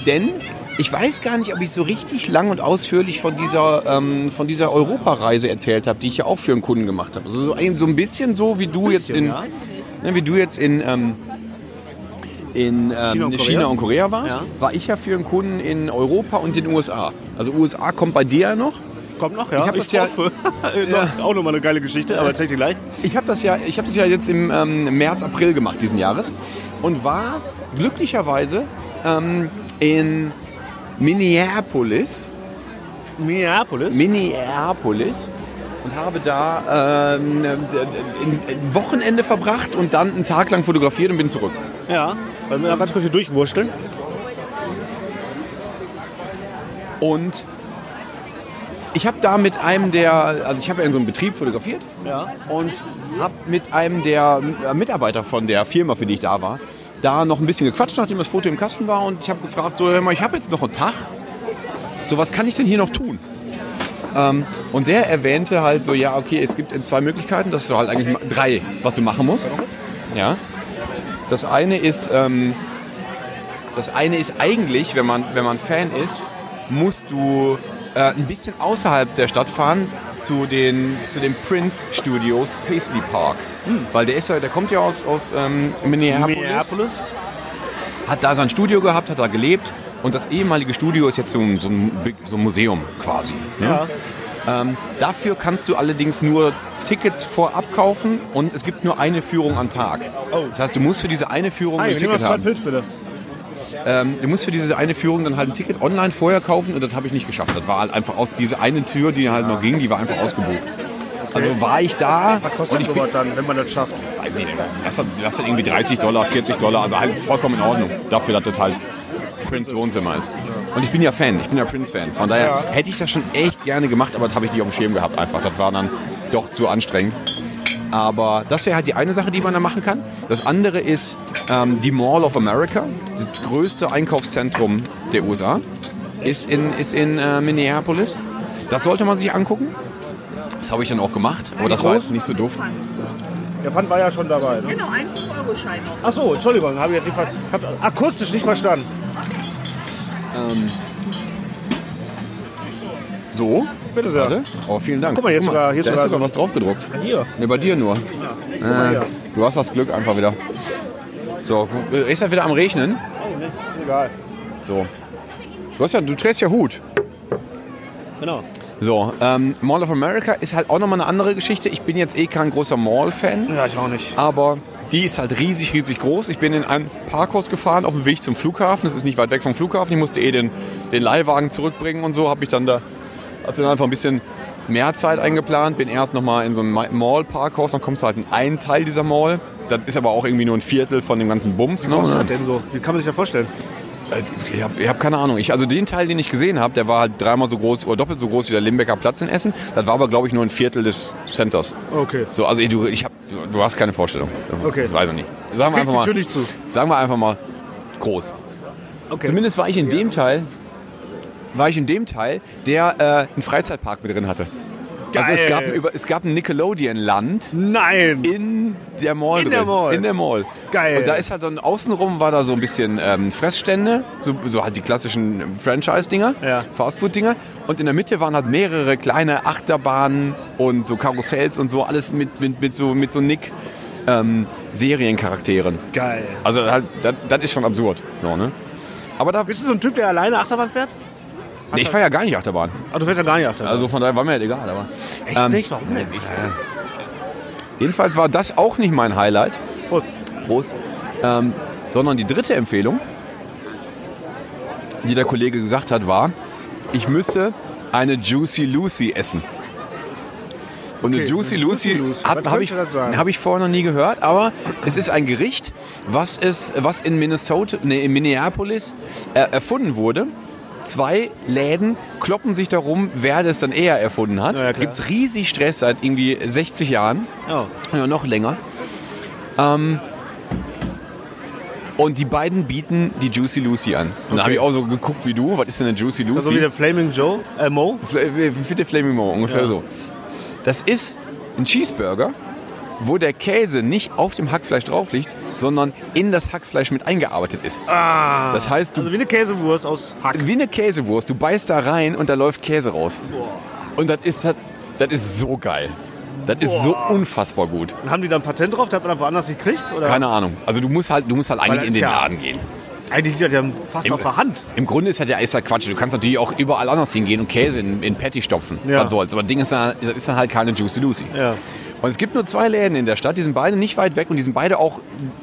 Denn ich weiß gar nicht, ob ich so richtig lang und ausführlich von dieser, ähm, von dieser Europareise erzählt habe, die ich ja auch für einen Kunden gemacht habe. Also so, ein- so ein bisschen so, wie du jetzt in, ja. Ne, wie du jetzt in, ähm, in ähm, China und China, Korea? und Korea warst, Ja. war ich ja für einen Kunden in Europa und den USA. Also USA kommt bei dir ja noch. Kommt noch, ja? Ich hab das ja- hoffe. Auch nochmal eine geile Geschichte, aber erzähl ich dir gleich. Ich habe das, ja, ich hab das ja jetzt im ähm, März, April gemacht diesen Jahres und war glücklicherweise ähm, in Minneapolis, Minneapolis. Minneapolis und habe da ähm, ein Wochenende verbracht und dann einen Tag lang fotografiert und bin zurück. Ja, weil wir da ganz kurz hier durchwursteln. Und ich habe da mit einem der, also ich habe ja in so einem Betrieb fotografiert Ja. und habe mit einem der äh, Mitarbeiter von der Firma, für die ich da war, da noch ein bisschen gequatscht, nachdem das Foto im Kasten war und ich habe gefragt, so, hör mal, ich habe jetzt noch einen Tag, so was kann ich denn hier noch tun? Ähm, und der erwähnte halt so, ja, okay, es gibt zwei Möglichkeiten, das ist halt eigentlich drei, was du machen musst. Ja. Das eine ist, ähm, das eine ist eigentlich, wenn man, wenn man Fan ist, musst du äh, ein bisschen außerhalb der Stadt fahren zu den, zu den Prince Studios Paisley Park. Weil der, ist ja, der kommt ja aus, aus ähm, Minneapolis, Minneapolis. hat da sein Studio gehabt, hat da gelebt und das ehemalige Studio ist jetzt so ein, so ein, so ein Museum quasi. Ne? Ja. Ähm, dafür kannst du allerdings nur Tickets vorab kaufen und es gibt nur eine Führung am Tag. Oh. Das heißt, du musst für diese eine Führung Hi, ein Ticket haben. Pilz bitte. Ähm, du musst für diese eine Führung dann halt ein Ticket online vorher kaufen und das habe ich nicht geschafft. Das war halt einfach aus dieser eine Tür, die halt noch ging, die war einfach ausgebucht. Also war ich da Was und kostet ich bin, dann, wenn man das schafft? weiß nicht, das hat, das hat irgendwie 30 Dollar, 40 Dollar, also halt vollkommen in Ordnung. Dafür, dass das halt Prince Wohnzimmer ist. Und ich bin ja Fan, ich bin ja Prince-Fan. Von daher hätte ich das schon echt gerne gemacht, aber das habe ich nicht auf dem Schirm gehabt einfach. Das war dann doch zu anstrengend. Aber das wäre halt die eine Sache, die man da machen kann. Das andere ist ähm, die Mall of America, das größte Einkaufszentrum der USA, ist in, ist in äh, Minneapolis. Das sollte man sich angucken. Das habe ich dann auch gemacht, aber das war jetzt nicht so doof. Der Pfand war ja schon dabei. Ne? Genau, ein 5-Euro-Schein noch. Ach so, Entschuldigung, habe ich jetzt nicht ver akustisch nicht verstanden. So, Bitte sehr. warte. Oh, vielen Dank. Guck mal, hier ist sogar- hier da ist sogar was drauf gedruckt. Hier. Ne, bei dir nur. mal hier. du hast das Glück einfach wieder. So, ist halt wieder am Regnen. Oh, ne, egal. So. Du, hast ja, du trägst ja Hut. Genau. So, ähm, Mall of America ist halt auch nochmal eine andere Geschichte. Ich bin jetzt eh kein großer Mall-Fan, Ja, ich auch nicht. aber die ist halt riesig, riesig groß. Ich bin in ein Parkhaus gefahren auf dem Weg zum Flughafen. Das ist nicht weit weg vom Flughafen. Ich musste eh den, den Leihwagen zurückbringen und so. Habe ich dann da, hab dann einfach ein bisschen mehr Zeit eingeplant. Bin erst nochmal in so ein Mall-Parkhaus. Dann kommst du halt in einen Teil dieser Mall. Das ist aber auch irgendwie nur ein Viertel von dem ganzen Bums. Was ist Ne? denn so? Wie kann man sich das vorstellen? Äh, Ich habe hab keine Ahnung. Ich, also den Teil, den ich gesehen habe, der war halt dreimal so groß oder doppelt so groß wie der Limbecker Platz in Essen. Das war aber, glaube ich, nur ein Viertel des Centers. Okay. So, also du, ich hab, du, hast keine Vorstellung. Okay. Ich weiß ich nicht. Sagen wir, einfach mal, nicht zu. sagen wir einfach mal groß. Okay. Zumindest war ich in dem Teil, war ich in dem Teil, der äh, einen Freizeitpark mit drin hatte. Also es Geil. gab, über, es gab ein Nickelodeon-Land Nein! in der Mall In der Mall. In der Mall. Geil. Und da ist halt dann außenrum war da so ein bisschen ähm, Fressstände, so, so halt die klassischen Franchise-Dinger, Ja. Fastfood-Dinger. Und in der Mitte waren halt mehrere kleine Achterbahnen und so Karussells und so, alles mit, mit, mit so, mit so Nick. Ähm, Seriencharakteren. Geil. Also halt, das, das ist schon absurd. So, ne? Aber da, Bist du so ein Typ, der alleine Achterbahn fährt? Nee, ich fahre ja gar nicht Achterbahn. Ah, du fährst ja gar nicht Achterbahn. Also von daher war mir halt egal. Aber, Echt ähm, nicht? Warum denn? Jedenfalls war das auch nicht mein Highlight. Prost. Prost. Ähm, sondern die dritte Empfehlung, die der Kollege gesagt hat, war, ich müsse eine Juicy Lucy essen. Und eine Okay, Juicy eine Lucy, Lucy. habe hab ich, hab ich vorher noch nie gehört, aber es ist ein Gericht, was, es, was in Minnesota, nee, in Minneapolis äh, erfunden wurde. Zwei Läden kloppen sich darum, wer das dann eher erfunden hat. Ja. Gibt es riesig Stress seit irgendwie 60 Jahren. Ja. Ja, noch länger. Ähm, und die beiden bieten die Juicy Lucy an. Und da habe ich auch so geguckt wie du. Was ist denn eine Juicy ist so Lucy? wie der Flaming Joe, äh, Mo. Fl- Wie der Flaming Mo, ungefähr Ja. so. Das ist ein Cheeseburger, wo der Käse nicht auf dem Hackfleisch drauf liegt, sondern in das Hackfleisch mit eingearbeitet ist. Ah. Das heißt, du Also wie eine Käsewurst aus Hack. wie eine Käsewurst, du beißt da rein und da läuft Käse raus. Und das ist, das, das ist so geil. Das ist so unfassbar gut. Und haben die da ein Patent drauf? Der hat man dann woanders nicht gekriegt? Oder? Keine Ahnung. Also du musst halt, du musst halt eigentlich das in den ja- Laden gehen. Eigentlich liegt das ja fast Im- auf der Hand. Im Grunde ist das ja ist ja Quatsch. Du kannst natürlich auch überall anders hingehen und Käse in, in Patty stopfen. Ja. Was soll's. Aber das Ding ist dann, das ist dann halt keine Juicy Lucy. Ja. Und es gibt nur zwei Läden in der Stadt, die sind beide nicht weit weg und die sind beide auch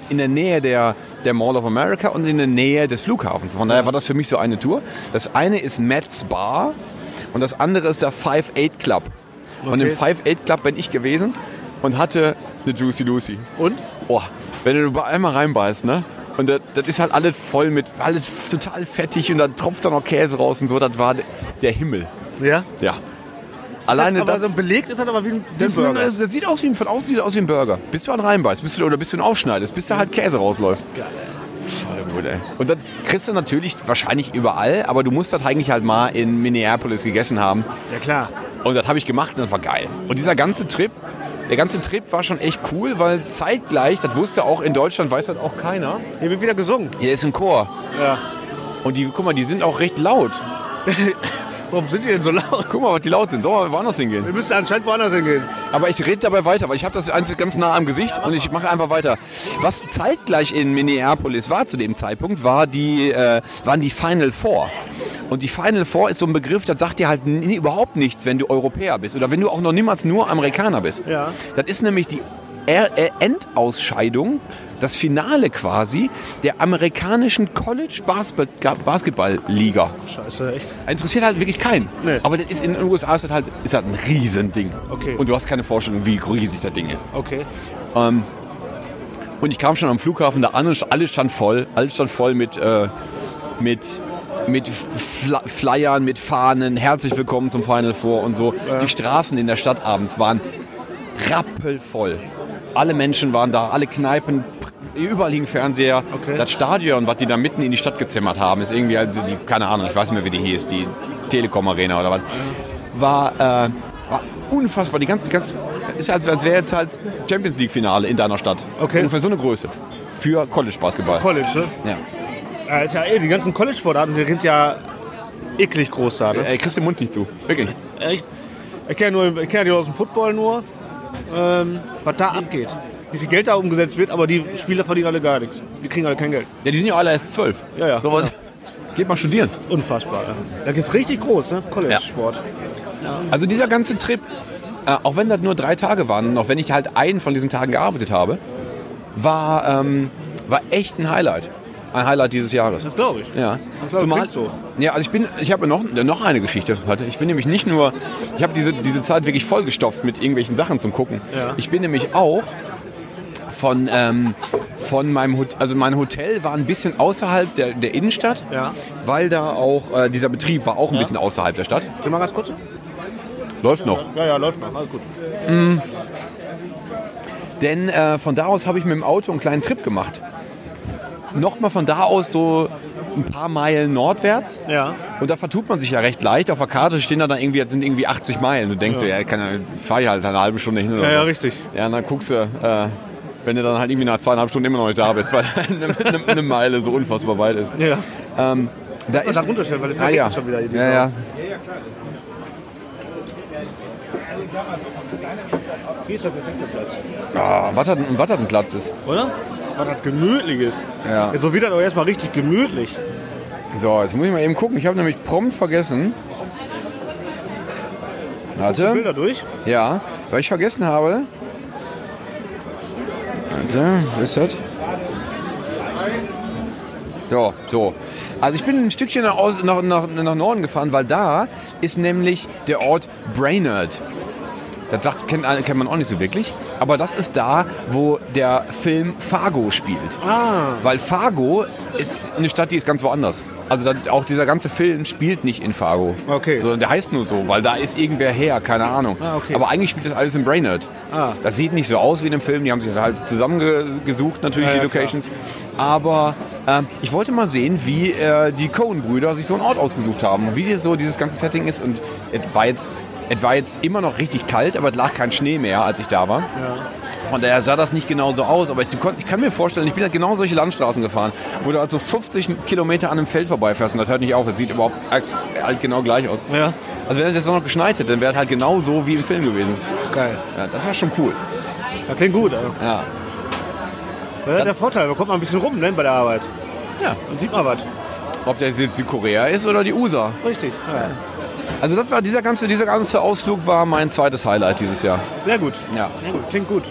in der Nähe der, der Mall of America und in der Nähe des Flughafens. Von daher war das für mich so eine Tour. Das eine ist Matt's Bar und das andere ist der Five Eight Club. Und im Okay. Five Eight Club bin ich gewesen und hatte eine Juicy Lucy. Und? Oh, wenn du einmal reinbeißt, ne? Und das, das ist halt alles voll mit, alles total fettig und dann tropft da noch Käse raus und so. Das war der Himmel. Ja. Ja. Alleine aber das, so belegt ist das aber wie ein ein- Burger. das, das sieht aus wie ein, von außen sieht aus wie ein Burger. Bis du an reinbeißt, bis du, oder bis du ihn aufschneidest, bis da halt Käse rausläuft. Voll gut, ey. Und das kriegst du natürlich wahrscheinlich überall, aber du musst das eigentlich halt mal in Minneapolis gegessen haben. Ja klar. Und das habe ich gemacht und das war geil. Und dieser ganze Trip, der ganze Trip war schon echt cool, weil zeitgleich, das wusste auch in Deutschland, weiß das auch keiner, Hier wird wieder gesungen. hier ist ein Chor. Ja. Und die, guck mal, die sind auch recht laut. Warum sind die denn so laut? Guck mal, was die laut sind. Sollen wir woanders hingehen? Wir müssen anscheinend woanders hingehen. Aber ich rede dabei weiter, weil ich habe das ganz nah am Gesicht und ich mache einfach weiter. Was zeitgleich in Minneapolis war zu dem Zeitpunkt, war die, äh, waren die Final Four. Und die Final Four ist so ein Begriff, das sagt dir halt nie, überhaupt nichts, wenn du Europäer bist oder wenn du auch noch niemals nur Amerikaner bist. Ja. Das ist nämlich die äh, Endausscheidung, das Finale quasi der amerikanischen College Basket Basketball Liga. Scheiße, echt. Interessiert halt wirklich keinen. Nee. Aber das ist in den USA ist das halt, ist halt ein Riesending. Okay. Und du hast keine Vorstellung, wie riesig das Ding ist. Okay. Ähm, und ich kam schon am Flughafen da an und alles stand voll. Alles stand voll mit, äh, mit, mit Flyern, mit Fahnen. Herzlich willkommen zum Final Four und so. Die Straßen in der Stadt abends waren rappelvoll. Alle Menschen waren da, alle Kneipen, überall hing Fernseher. Okay. Das Stadion, was die da mitten in die Stadt gezimmert haben, ist irgendwie, also die, keine Ahnung, ich weiß nicht mehr, wie die hieß, die Telekom Arena oder was, war, äh, war unfassbar. Die ganze, die ganze ist als, als wäre jetzt halt Champions League Finale in deiner Stadt. Okay. Ungefähr so eine Größe. Für College Basketball. College, ne? ja. Ja, ist ja eh, die ganzen College-Sportarten, die sind ja eklig groß da, ne? Ey, kriegst den Mund nicht zu. Wirklich. Echt? Ich kenne kenn die aus dem Football nur, ähm, was da abgeht. Wie viel Geld da umgesetzt wird, aber die Spieler verdienen alle gar nichts. Die kriegen alle kein Geld. Ja, die sind ja alle erst zwölf. Ja, ja. So, was, Geht mal studieren. Unfassbar. Ja. Da geht's richtig groß, ne? College-Sport. Also dieser ganze Trip, äh, auch wenn das nur drei Tage waren, und auch wenn ich halt einen von diesen Tagen gearbeitet habe, war, ähm, war echt ein Highlight. Ein Highlight dieses Jahres. Das glaube ich. Ja. Das glaub klingt so. Ja, also ich bin, ich habe noch, noch eine Geschichte. Warte, ich bin nämlich nicht nur, ich habe diese, diese Zeit wirklich vollgestopft mit irgendwelchen Sachen zum Gucken. Ja. Ich bin nämlich auch von, ähm, von meinem Hotel, also mein Hotel war ein bisschen außerhalb der, der Innenstadt, Ja. weil da auch, äh, dieser Betrieb war auch ein bisschen außerhalb der Stadt. Geh mal ganz kurz. Läuft noch. Ja, ja, läuft noch. Alles gut. Denn äh, von da aus habe ich mit dem Auto einen kleinen Trip gemacht. Nochmal von da aus so ein paar Meilen nordwärts. Ja. Und da vertut man sich ja recht leicht. Auf der Karte stehen da dann irgendwie, jetzt sind irgendwie 80 Meilen. Du denkst ja. so, ja, kann, ja, fahr ich halt eine halbe Stunde hin oder Ja, ja, richtig. Ja, und dann guckst du, äh, wenn du dann halt irgendwie nach zweieinhalb Stunden immer noch nicht da bist, weil eine, eine, eine Meile so unfassbar weit ist. Ja. Ähm, da Da drunter stellen, weil die ah, ja. schon wieder hier, ja, ja. Hier ist der perfekte Platz. Ah, was hat, was hat ein Platz ist. Oder? Was hat gemütliches. Ja. Jetzt so wird das aber erstmal richtig gemütlich. So, jetzt muss ich mal eben gucken. Ich habe nämlich prompt vergessen. Warte. Bilder durch. Ja, weil ich vergessen habe. Warte, wo ist das? So, so. Also ich bin ein Stückchen nach, Aus- nach, nach, nach Norden gefahren, weil da ist nämlich der Ort Brainerd. Das sagt, kennt, kennt man auch nicht so wirklich. Aber das ist da, wo der Film Fargo spielt. Ah. Weil Fargo ist eine Stadt, die ist ganz woanders. Also da, auch dieser ganze Film spielt nicht in Fargo. Okay. Sondern der heißt nur so, weil da ist irgendwer her, keine Ahnung. Ah, okay. Aber eigentlich spielt das alles in Brainerd. Ah. Das sieht nicht so aus wie in dem Film, die haben sich halt zusammengesucht, natürlich Ja, die ja, klar. Locations. Aber ähm, ich wollte mal sehen, wie äh, die Coen-Brüder sich so einen Ort ausgesucht haben. Wie so dieses ganze Setting ist. Und es war jetzt, es war jetzt immer noch richtig kalt, aber es lag kein Schnee mehr, als ich da war. Von daher sah das nicht genau so aus, aber ich, ich kann mir vorstellen, ich bin halt genau solche Landstraßen gefahren, wo du halt so 50 Kilometer an einem Feld vorbeifährst und das hört nicht auf, das sieht überhaupt halt genau gleich aus. Ja. Also wenn es jetzt noch geschneit hätte, dann wäre es halt genau so wie im Film gewesen. Geil. Ja, das war schon cool. Das klingt gut. Also. Ja. Das ist der Vorteil, man kommt mal ein bisschen rum ne, bei der Arbeit. ja. Und sieht mal was. Ob das jetzt die Korea ist oder die USA. Richtig. Ja. Also das war dieser ganze, dieser ganze Ausflug war mein zweites Highlight dieses Jahr. Sehr gut. Ja. Sehr gut. Klingt gut.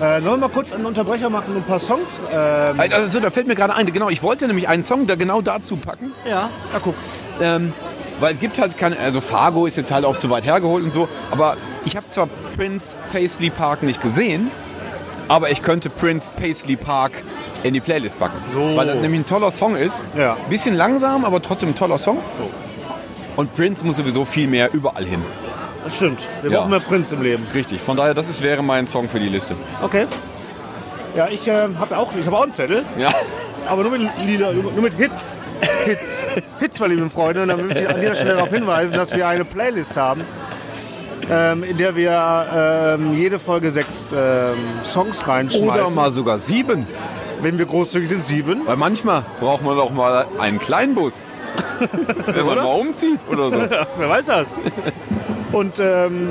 Äh, sollen wir mal kurz einen Unterbrecher machen und ein paar Songs? Ähm, Also, da fällt mir gerade ein, genau, ich wollte nämlich einen Song da genau dazu packen. ja, na guck. Ähm, weil es gibt halt keine, also Fargo ist jetzt halt auch zu weit hergeholt und so, aber ich habe zwar Prince Paisley Park nicht gesehen, aber ich könnte Prince Paisley Park in die Playlist packen. So. Weil das nämlich ein toller Song ist. Ja. Bisschen langsam, aber trotzdem ein toller Song. Und Prince muss sowieso viel mehr überall hin. Das stimmt. Wir Ja. brauchen mehr Prinz im Leben. Richtig. Von daher, das ist, wäre mein Song für die Liste. Okay. Ja, ich ähm, habe auch, ich hab auch einen Zettel, Ja. aber nur mit, Lieder, nur mit Hits. Hits. Hits, meine lieben Freunde. Und dann möchte ich an dieser Stelle darauf hinweisen, dass wir eine Playlist haben, ähm, in der wir ähm, jede Folge sechs ähm, Songs reinschmeißen. Oder mal sogar sieben. Wenn wir großzügig sind, sieben. Weil manchmal braucht man auch mal einen kleinen Bus. Wenn man mal umzieht oder so. Wer weiß das? Und ähm,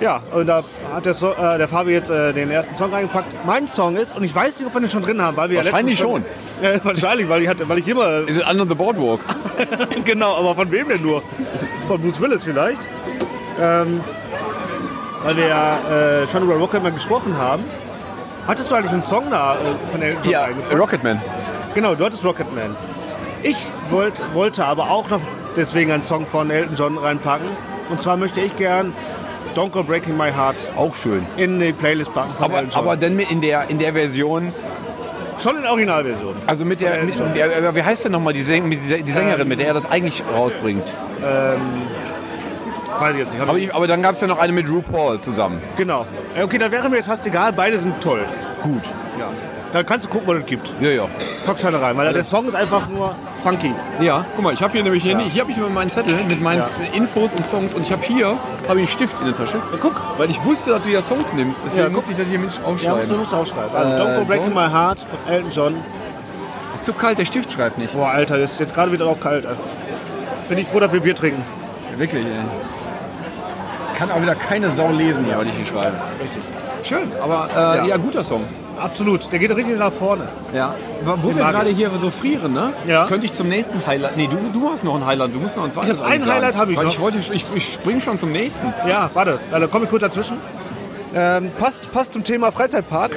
ja, und da hat der, so äh, der Fabi jetzt äh, den ersten Song reingepackt. Mein Song ist, und ich weiß nicht, ob wir den schon drin haben, weil wir Wahrscheinlich ja letztens Ja, wahrscheinlich, weil ich, hatte, weil ich immer. Is it under the boardwalk? genau, aber von wem denn nur? Von Bruce Willis vielleicht. Ähm, weil wir ja äh, schon über Rocketman gesprochen haben. Hattest du eigentlich einen Song da äh, von Elton John Ja? Rocketman. Genau, du hattest Rocketman. Ich wollt, wollte aber auch noch deswegen einen Song von Elton John reinpacken. Und zwar möchte ich gern Don't Go Breaking My Heart Auch schön. in die Playlist packen von Aber, Elton John. aber dann mit in der, in der Version, Schon in der Originalversion. also mit der, mit, ja, wie heißt denn nochmal die, Säng, die Sä- die Sängerin, mit der er das eigentlich rausbringt? Weiß ich jetzt nicht. Aber, ich, aber dann gab es ja noch eine mit RuPaul zusammen. genau. Okay, da wäre mir jetzt fast egal. Beide sind toll. Gut. Ja. Da kannst du gucken, was es gibt. Ja, ja. Pack's halt rein, weil der Song ist einfach nur funky. Ja, guck mal, ich habe hier nämlich hier, hier habe ich immer meinen Zettel mit meinen Ja. Infos und Songs und ich habe hier habe ich einen Stift in der Tasche. Ja, guck. Weil ich wusste, dass du ja Songs nimmst. Deswegen Ja, muss ich das hier mit Ja, musst du, aufschreiben. musst du aufschreiben. Also, Äh, Don't Go Breaking don't- My Heart von Elton John. ist zu kalt, der Stift schreibt nicht. Boah, Alter, ist, jetzt gerade wird es auch kalt. Alter. Bin ich froh, dass wir Bier trinken. Wirklich, ey. Kann auch wieder keine Sau lesen hier, was ich hier schreibe. Richtig. Schön, aber äh, ja. Ja. guter Song. Absolut. Der geht richtig nach vorne. Ja. Wo Den wir gerade hier so frieren, ne? Ja. Könnte ich zum nächsten Highlight. Nee, du, du hast noch ein Highlight. Du musst noch ein zweites Ich hab ein sagen. Highlight hab ich Weil noch. ich wollte, ich, ich spring schon zum nächsten. Ja, warte, da komme ich kurz dazwischen. Ähm, passt, passt zum Thema Freizeitpark.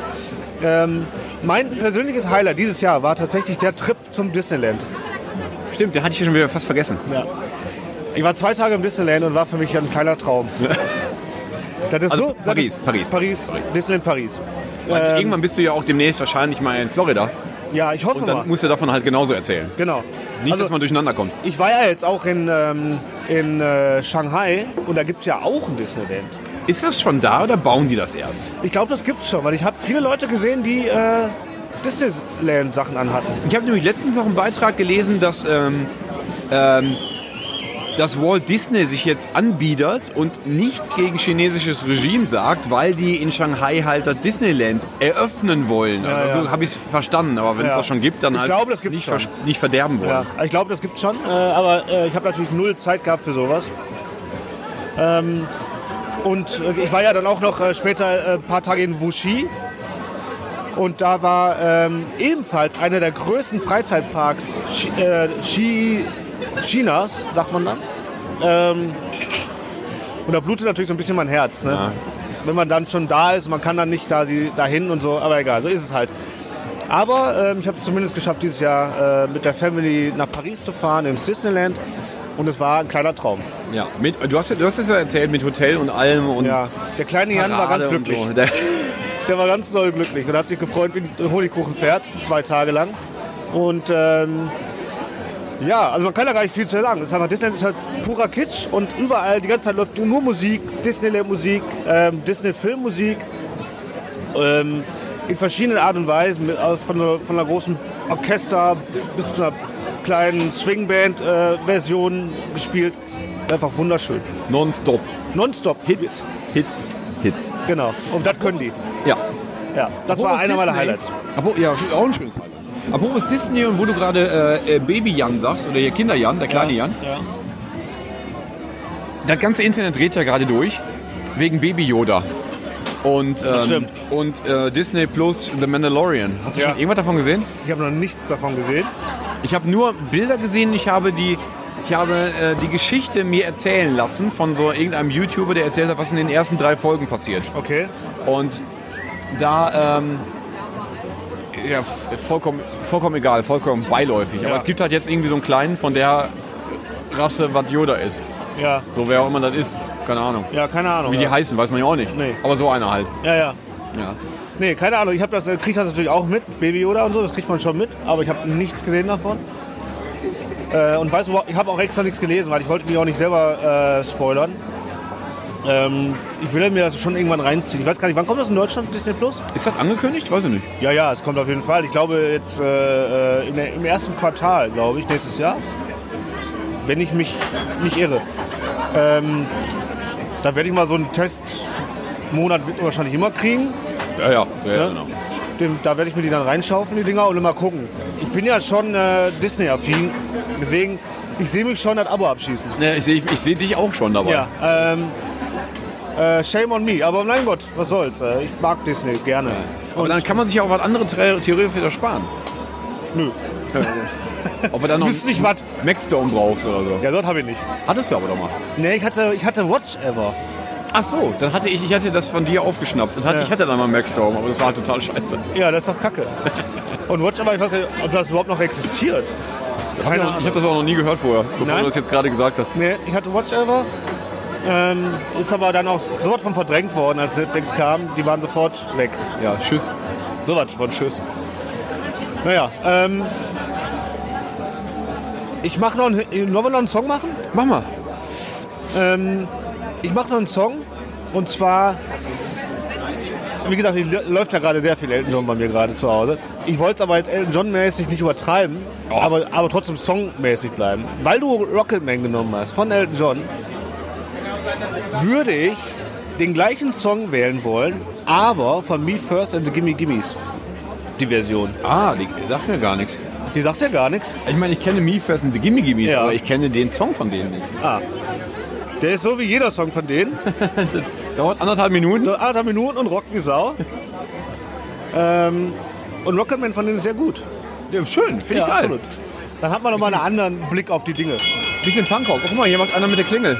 ähm, mein persönliches Highlight dieses Jahr war tatsächlich der Trip zum Disneyland. Stimmt, den hatte ich ja schon wieder fast vergessen. Ja. Ich war zwei Tage im Disneyland und war für mich ein kleiner Traum. Das ist Also so, das Paris, ist, Paris, Paris, Paris. Disneyland Paris. Ähm, Irgendwann bist du ja auch demnächst wahrscheinlich mal in Florida. Ja, ich hoffe Und mal. dann musst du davon halt genauso erzählen. Genau. Nicht, Also, dass man durcheinander kommt. ich war ja jetzt auch in, ähm, in äh, Shanghai und da gibt es ja auch ein Disneyland. Ist das schon da oder bauen die das erst? Ich glaube, das gibt's schon, weil ich habe viele Leute gesehen, die äh, Disneyland-Sachen anhatten. Ich habe nämlich letztens noch einen Beitrag gelesen, dass, ähm, ähm, dass Walt Disney sich jetzt anbietet und nichts gegen chinesisches Regime sagt, weil die in Shanghai halt das Disneyland eröffnen wollen. Ja, also ja. so habe ich es verstanden, aber wenn es Ja. das schon gibt, dann Ich halt glaube, nicht, schon. nicht verderben wollen. Ja, ich glaube, das gibt schon, äh, aber äh, ich habe natürlich null Zeit gehabt für sowas. Ähm, und äh, ich war ja dann auch noch äh, später äh, ein paar Tage in Wuxi. Und da war ähm, ebenfalls einer der größten Freizeitparks äh, Chi, Chinas, sagt man dann. Ähm, und da blutet natürlich so ein bisschen mein Herz. Ne? Ja. Wenn man dann schon da ist, man kann dann nicht da sie, dahin und so, aber egal, so ist es halt. Aber ähm, ich habe es zumindest geschafft, dieses Jahr äh, mit der Family nach Paris zu fahren, ins Disneyland. Und es war ein kleiner Traum. Ja. Mit, du, hast, du hast es ja erzählt mit Hotel und allem und Ja, der kleine Jan war ganz Parade glücklich. So. Der, Der war ganz doll glücklich und hat sich gefreut wie ein Honigkuchenpferd, zwei Tage lang. Und ähm, ja, also man kann da gar nicht viel zu sagen. Es ist einfach Disneyland ist halt purer Kitsch und überall die ganze Zeit läuft nur Musik, Disneyland-Musik, ähm, Disney-Filmmusik. Ähm, in verschiedenen Art und Weisen, mit, aus- von, einer, von einer großen Orchester bis zu einer kleinen Swingband-Version gespielt. Ist einfach wunderschön. nonstop. Nonstop. Hits, Hits, Hits. Genau. Und das können die. Ja. Ja, das war Apropos einer meiner. Highlights. Apropos, ja, auch ein schönes Highlight. Apropos Disney und wo du gerade äh, äh, Baby Jan sagst, oder hier Kinder Jan, der kleine Jan. Ja. Das ganze Internet dreht ja gerade durch, wegen Baby Yoda. Und, ähm, stimmt. und äh, Disney Plus The Mandalorian. Hast du Ja. schon irgendwas davon gesehen? Ich habe noch nichts davon gesehen. Ich habe nur Bilder gesehen, ich habe die, ich habe äh, die Geschichte mir erzählen lassen von so irgendeinem YouTuber, der erzählt hat, was in den ersten drei Folgen passiert. Okay. Und da, ähm, ja, vollkommen, vollkommen egal, vollkommen beiläufig. Aber Ja. es gibt halt jetzt irgendwie so einen kleinen von der Rasse, was Yoda ist. Ja, So wer auch immer das ist, keine Ahnung. ja, keine Ahnung. Wie die ja. heißen, weiß man ja auch nicht. Nee. Aber so einer halt. Ja, ja. Ja. Nee, keine Ahnung. Ich habe das, äh, krieg das natürlich auch mit, Baby Yoda und so, das kriegt man schon mit, aber ich habe nichts gesehen davon. Äh, und weiß ich habe auch extra nichts gelesen, weil ich wollte mich auch nicht selber äh, spoilern. Ähm, ich will mir das schon irgendwann reinziehen. Ich weiß gar nicht, wann kommt das in Deutschland, Disney Plus? Ist das angekündigt? Weiß ich nicht. Ja, ja, es kommt auf jeden Fall. Ich glaube jetzt äh, äh, der, im ersten Quartal, glaube ich, nächstes Jahr. Wenn ich mich nicht irre. Ähm, da werde ich mal so einen Testmonat wahrscheinlich immer kriegen. Ja, ja. ja, Ja. Genau. Dem, da werde ich mir die dann reinschaufeln, die Dinger, und mal gucken. Ich bin ja schon äh, Disney-affin, deswegen, ich sehe mich schon das Abo abschießen. Ja, ich sehe ich, ich seh dich auch schon dabei. Ja, ähm, äh, shame on me, aber mein Gott, was soll's. Äh, ich mag Disney gerne. Aber dann kann man sich auch was andere Theorie wieder sparen. Nö, Ob er dann noch wüsste nicht was. Maxstorm brauchst oder so. Ja, das habe ich nicht. Hattest du aber doch mal. Nee, ich hatte, ich hatte Watch Ever. Ach so, dann hatte ich, ich hatte das von dir aufgeschnappt und hatte, Ja. ich hatte dann mal Maxstorm, aber das war halt total scheiße. Ja, das ist doch kacke. Und Watch Ever, ich weiß nicht, ob das überhaupt noch existiert. Ich habe hab das auch noch nie gehört vorher, bevor Nein. du das jetzt gerade gesagt hast. Nee, ich hatte Watch Ever. Ähm, ist aber dann auch sowas von verdrängt worden, als Netflix kam. Die waren sofort weg. Ja, tschüss. Sowas von Tschüss. Naja, ähm, ich mache noch, einen- wollen wir noch einen Song machen? Mach mal. Ähm, ich mache noch einen Song und zwar, wie gesagt, hier läuft ja gerade sehr viel Elton John bei mir gerade zu Hause. Ich wollte es aber jetzt Elton John-mäßig nicht übertreiben, aber, aber trotzdem songmäßig bleiben. Weil du Rocketman genommen hast von Elton John, würde ich den gleichen Song wählen wollen, aber von Me First and the Gimme Gimmes. Die Version. Ah, die sagt mir gar nichts. Die sagt ja gar nichts. Ich meine, ich kenne Me First and the Gimme Gimmes, Ja. aber ich kenne den Song von denen nicht. Ah. Der ist so wie jeder Song von denen. Dauert anderthalb Minuten. So anderthalb Minuten und rockt wie Sau. Ähm, und Rocketman von denen ist sehr gut. Ja, schön, finde ich geil. absolut. Dann hat man nochmal einen anderen Blick auf die Dinge. Bisschen Punkrock. Guck mal, hier macht einer mit der Klingel.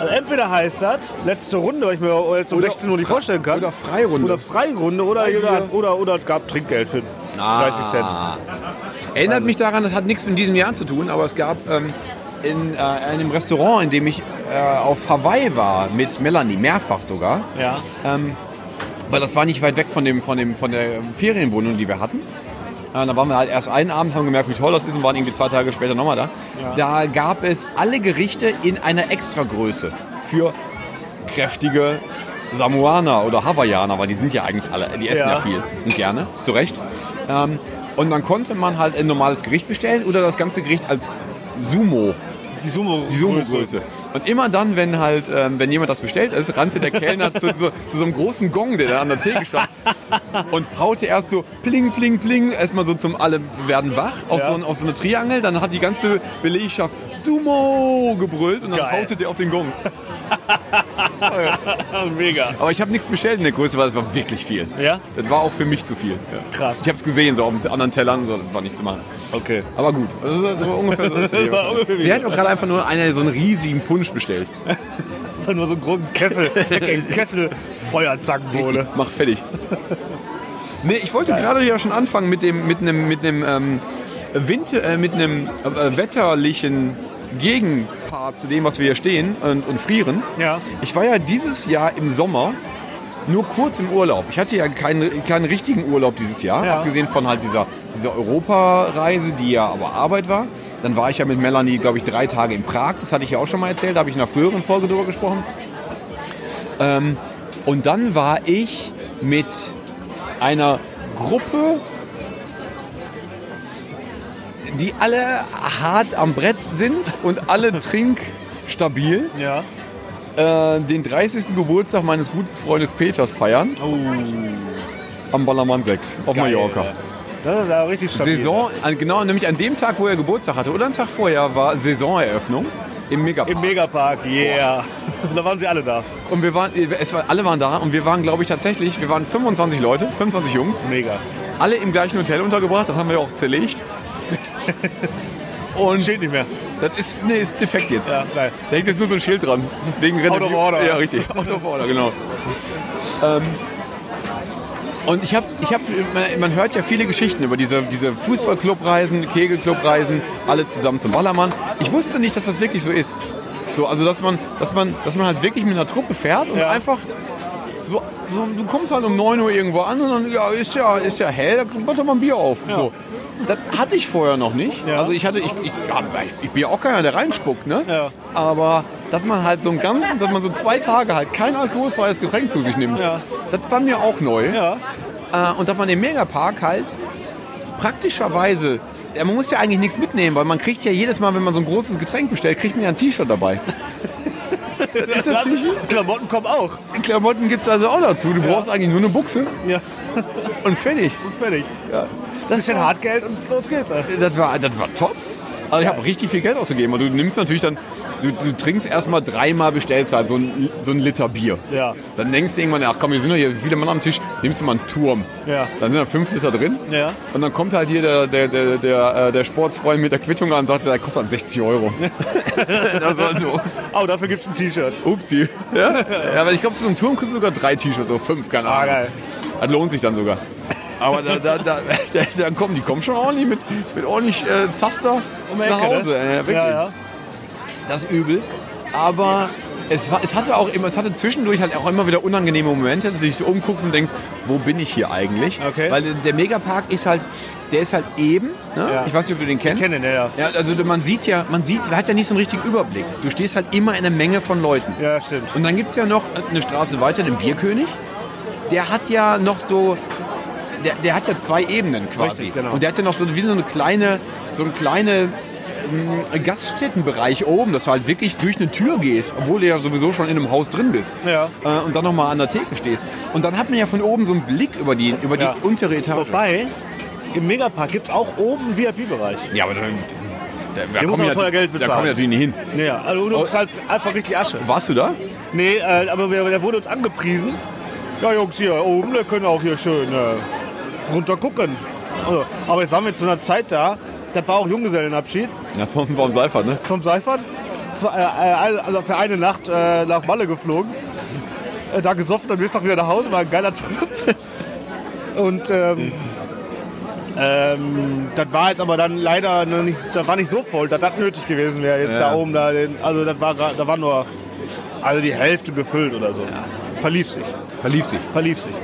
Also entweder heißt das, letzte Runde, weil ich mir jetzt um 16 Uhr nicht vorstellen kann. Oder Freirunde. Oder Freirunde oder, oder, oder, oder es gab Trinkgeld für 30 Cent. Ah. Erinnert mich daran, das hat nichts mit diesem Jahr zu tun, aber es gab ähm, in äh, einem Restaurant, in dem ich äh, auf Hawaii war, mit Melanie, mehrfach sogar. Ja. Ähm, weil das war nicht weit weg von, dem, von, dem, von der Ferienwohnung, die wir hatten. Da waren wir halt erst einen Abend, haben gemerkt, wie toll das ist und waren irgendwie zwei Tage später nochmal da. Da gab es alle Gerichte in einer Extragröße für kräftige Samoaner oder Hawaiianer, weil die sind ja eigentlich alle, die essen ja, Ja. viel und gerne, zu Recht. Ähm, und dann konnte man halt ein normales Gericht bestellen oder das ganze Gericht als Sumo, Die Sumo. Und immer dann, wenn halt, ähm, wenn jemand das bestellt ist, rannte der Kellner zu, zu, zu so einem großen Gong, der da an der Theke stand und haute erst so pling, pling, pling, erstmal so zum alle werden wach auf, Ja. so, ein- auf so eine Triangel, dann hat die ganze Belegschaft Sumo gebrüllt und dann Geil. haute der auf den Gong. Mega. Aber ich habe nichts bestellt in der Größe, weil es war wirklich viel. Ja? Das war auch für mich zu viel. Ja. Krass. Ich habe es gesehen, so auf anderen Tellern, so, das war nicht zu machen. Okay. Aber gut, also so ungefähr so es hier. War ungefähr hat auch gerade einfach nur eine, so einen riesigen Punsch bestellt? Einfach nur so einen großen Kessel. Ein Kessel Feuerzackenbowle. Mach fertig. Nee, ich wollte gerade ja schon anfangen mit dem mit einem mit einem ähm, Winter äh, mit einem äh, wetterlichen Gegenpart zu dem, was wir hier stehen und, und frieren. Ja. Ich war ja dieses Jahr im Sommer nur kurz im Urlaub. Ich hatte ja keinen, keinen richtigen Urlaub dieses Jahr, Ja. abgesehen von halt dieser, dieser Europareise, die ja aber Arbeit war. Dann war ich ja mit Melanie, glaube ich, drei Tage in Prag. Das hatte ich ja auch schon mal erzählt. Da habe ich in einer früheren Folge drüber gesprochen. Ähm, und dann war ich mit einer Gruppe, die alle hart am Brett sind und alle trinkstabil Ja. äh, den 30. Geburtstag meines guten Freundes Peters feiern. Am Ballermann 6 auf Geil, Mallorca. Das ist ja richtig stabil. Saison, genau, nämlich an dem Tag, wo er Geburtstag hatte oder einen Tag vorher war Saisoneröffnung im Megapark. Im Megapark, yeah. Und da waren sie alle da. und wir waren, es war, alle waren da und wir waren, glaube ich, tatsächlich, wir waren 25 Leute, 25 Jungs, Mega. alle im gleichen Hotel untergebracht, das haben wir auch zerlegt. Und Steht nicht mehr. das ist, nee, ist defekt jetzt. Ja, geil. Da hängt jetzt nur so ein Schild dran. Wegen Out of order. Ja, richtig. Out of order, genau. ähm, und ich habe, ich hab, man, man hört ja viele Geschichten über diese, diese Fußballclubreisen, Kegelclubreisen, alle zusammen zum Ballermann. Ich wusste nicht, dass das wirklich so ist. So, also dass man, dass man, dass man halt wirklich mit einer Truppe fährt und Ja. einfach so, so, du kommst halt um 9 Uhr irgendwo an und dann ja, ist ja, ist ja hell, da kommt doch mal ein Bier auf. So. Das hatte ich vorher noch nicht. Ja. Also ich hatte, ich, ich, ja, ich, bin ja auch keiner, der reinspuckt, ne? Ja. Aber dass man halt so einen ganzen, dass man so zwei Tage halt kein alkoholfreies Getränk zu sich nimmt, Ja. das war mir auch neu. Ja. Äh, und dass man im Megapark halt praktischerweise, ja, man muss ja eigentlich nichts mitnehmen, weil man kriegt ja jedes Mal, wenn man so ein großes Getränk bestellt, kriegt man ja ein T-Shirt dabei. das ist natürlich, Klamotten kommen auch. Klamotten gibt es also auch dazu. Du brauchst eigentlich nur eine Buchse Ja. und fertig. Und fertig. Ja. Das, Bisschen war, Hartgeld und los geht's. das, war, das war top. Also ich habe richtig viel Geld ausgegeben. Und du nimmst natürlich dann, du, du trinkst erstmal dreimal Bestellzeit, so ein, so ein Liter Bier. Ja. Dann denkst du irgendwann, ach komm, wir sind doch hier viele Mann am Tisch, nimmst du mal einen Turm. Ja. Dann sind da fünf Liter drin. Ja. Und dann kommt halt hier der, der, der, der, äh, der Sportsfreund mit der Quittung an und sagt, der kostet halt 60 Euro. das war so, Oh, dafür gibt's ein T-Shirt. upsi. Ja, ja aber ich glaube, so ein Turm kostet sogar drei T-Shirts, so fünf, keine Ahnung. Ah, geil. Das lohnt sich dann sogar. Aber da, da, da, da, dann kommen, die kommen schon ordentlich mit, mit ordentlich äh, Zaster Um nach Ecke, Hause. Ne? Ja. Ja. Das ist übel. Aber es, war, es hatte auch immer, es hatte zwischendurch halt auch immer wieder unangenehme Momente, dass du dich so umguckst und denkst, wo bin ich hier eigentlich? Okay. Weil der Megapark ist halt, der ist halt eben, ne? Ja. ich weiß nicht, ob du den kennst. Kennen, ja, ja. Ja, also man sieht ja, man sieht, man hat ja nicht so einen richtigen Überblick. Du stehst halt immer in einer Menge von Leuten. Ja, stimmt. Und dann gibt es ja noch eine Straße weiter, den Bierkönig. Der hat ja noch so, der, der hat ja zwei Ebenen quasi. Richtig, genau. Und der hat ja noch so wie so eine kleine, so eine kleine ähm, Gaststättenbereich oben, dass du halt wirklich durch eine Tür gehst, obwohl du ja sowieso schon in einem Haus drin bist. Ja. Äh, und dann nochmal an der Theke stehst. Und dann hat man ja von oben so einen Blick über die, über die Ja. untere Etage. Wobei, im Megapark gibt's auch oben einen VIP-Bereich. Ja, aber dann, da, da, muss kommen man ja- teuer Geld da bezahlen. kommen wir natürlich nicht hin. Ja. Also du Oh. bezahlst einfach richtig Asche. Warst du da? Nee, äh, aber der wurde uns angepriesen. Ja, Jungs, hier oben, wir können auch hier schön äh, runter gucken. Also, aber jetzt waren wir zu einer Zeit da, das war auch Junggesellenabschied Ja, vom, vom Seifert, ne? vom Seifert. Zwei, äh, äh, also für eine Nacht äh, nach Malle geflogen. Äh, da gesoffen, dann bist du auch wieder nach Hause, war ein geiler Trip. Und ähm, ähm, das war jetzt aber dann leider noch nicht, das war nicht so voll, dass das nötig gewesen wäre. Jetzt Ja. da oben, da, den, also das war, da war nur also die Hälfte gefüllt oder so. Verlief sich, Verlief sich. verlief sich.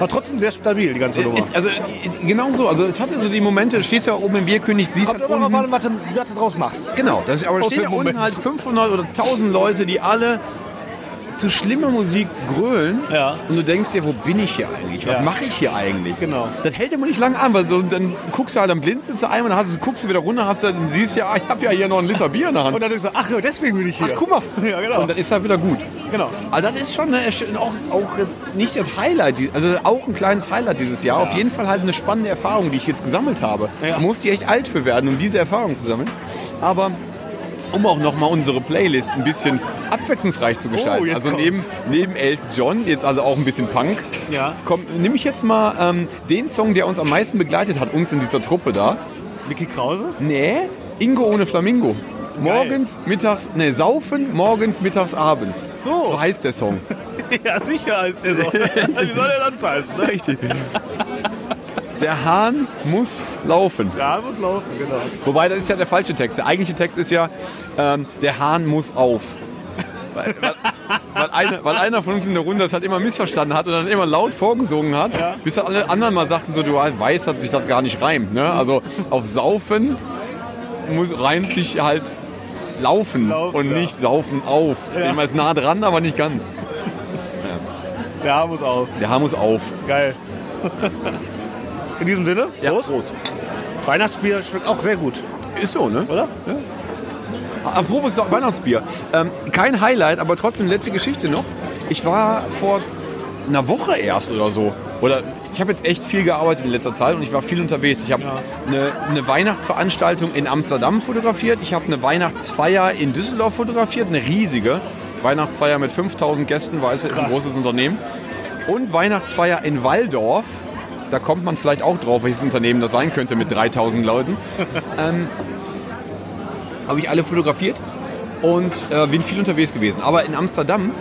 War trotzdem sehr stabil, die ganze Nummer. Ist, also die- genau so. Also es hatte so die Momente, du stehst ja oben im Bierkönig, siehst halt unten, an, was du, was du draus machst. Genau, das, aber da stehen ja unten halt 500 oder 1000 Leute, die alle zu schlimmer Musik grölen Ja. und du denkst dir, wo bin ich hier eigentlich? Was Ja. mache ich hier eigentlich? Genau. Das hält immer nicht lange an, weil so, dann guckst du halt am Blinzeln zu einem und dann hast, du- guckst du wieder runter, hast du, dann siehst ja, ah, ich habe ja hier noch ein Liter Bier in der Hand. Und dann denkst du, ach ja, deswegen bin ich hier. Ach, guck mal. Ja, genau. Und dann ist halt wieder gut. genau. Aber das ist schon eine, auch, auch jetzt nicht das Highlight, die- also auch ein kleines Highlight dieses Jahr. Auf jeden Fall halt eine spannende Erfahrung, die ich jetzt gesammelt habe. Ja. Da musste ich echt alt für werden, um diese Erfahrung zu sammeln. Aber um auch nochmal unsere Playlist ein bisschen abwechslungsreich zu gestalten. Oh, also neben, kommt's. neben Elton John, jetzt also auch ein bisschen Punk, Ja. komm, nehme ich jetzt mal ähm, den Song, der uns am meisten begleitet hat, uns in dieser Truppe da. Mickey Krause? Nee, Ingo ohne Flamingo. Morgens, mittags, ne, saufen, morgens, mittags, abends. So. So heißt der Song. Ja, sicher ist der so. Wie soll der sonst heißen? Ne? Richtig. Der Hahn muss laufen. Ja, muss laufen, genau. Wobei, das ist ja der falsche Text. Der eigentliche Text ist ja, ähm, der Hahn muss auf. Weil, weil, weil, einer, weil einer von uns in der Runde das halt immer missverstanden hat und dann immer laut vorgesungen hat, Ja. bis dann alle anderen mal sagten, so, du weißt, dass sich das gar nicht reimt. Ne? Also auf Saufen muss, reimt sich halt laufen, Laufen, und ja. nicht saufen auf. Ja. Immer ist nah dran, aber nicht ganz. Ja, muss auf. Der Hahn muss auf. Geil. In diesem Sinne, Prost. Prost. Weihnachtsbier schmeckt auch sehr gut, Ist so, ne? oder? Apropos Weihnachtsbier. Ähm, kein Highlight, aber trotzdem letzte Geschichte noch. Ich war vor einer Woche erst oder so. Oder ich habe jetzt echt viel gearbeitet in letzter Zeit und ich war viel unterwegs. Ich habe eine, eine Weihnachtsveranstaltung in Amsterdam fotografiert. Ich habe eine Weihnachtsfeier in Düsseldorf fotografiert. Eine riesige Weihnachtsfeier mit 5000 Gästen, weil es ist ein großes Unternehmen. Und Weihnachtsfeier in Walldorf. Da kommt man vielleicht auch drauf, welches Unternehmen das sein könnte mit 3000 Leuten. habe ich alle fotografiert und äh, bin viel unterwegs gewesen. Aber in Amsterdam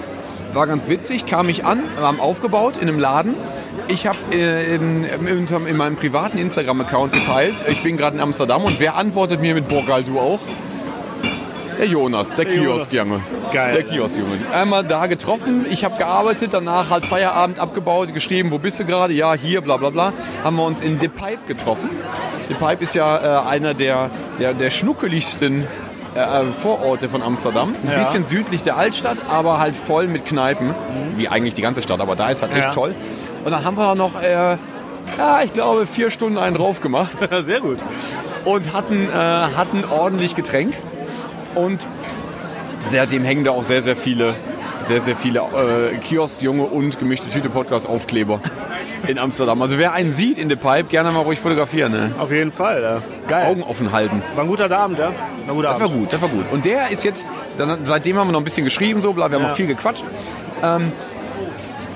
war ganz witzig, kam ich an, haben aufgebaut in einem Laden. Ich habe äh, in, in, in meinem privaten Instagram-Account geteilt, ich bin gerade in Amsterdam und wer antwortet mir mit Borgal, du auch? Der Jonas, der, Jonas. Kioskjunge. Geil. Der Kioskjunge. Einmal da getroffen, ich habe gearbeitet, danach halt Feierabend abgebaut, geschrieben, wo bist du gerade? Ja, hier, bla bla bla. Haben wir uns in The Pipe getroffen. The Pipe ist ja äh, einer der, der, der schnuckeligsten äh, äh, Vororte von Amsterdam. Ein Ja. bisschen südlich der Altstadt, aber halt voll mit Kneipen. Wie eigentlich die ganze Stadt, aber da ist halt echt Ja. toll. Und dann haben wir noch, äh, ja, ich glaube, vier Stunden einen drauf gemacht sehr gut. und hatten, äh, hatten ordentlich Getränk. Und seitdem hängen da auch sehr, sehr viele, sehr, sehr viele äh, Kiosk-Junge und gemischte Tüte Podcast-Aufkleber in Amsterdam. Also wer einen sieht in The Pipe, gerne mal ruhig fotografieren. Ne? Auf jeden Fall. Ja. Geil. Augen offen halten. War ein guter Abend, ja? War guter Das war Abend. gut, das war gut. Und der ist jetzt, dann, seitdem haben wir noch ein bisschen geschrieben, so, wir haben Ja. auch viel gequatscht. Ähm,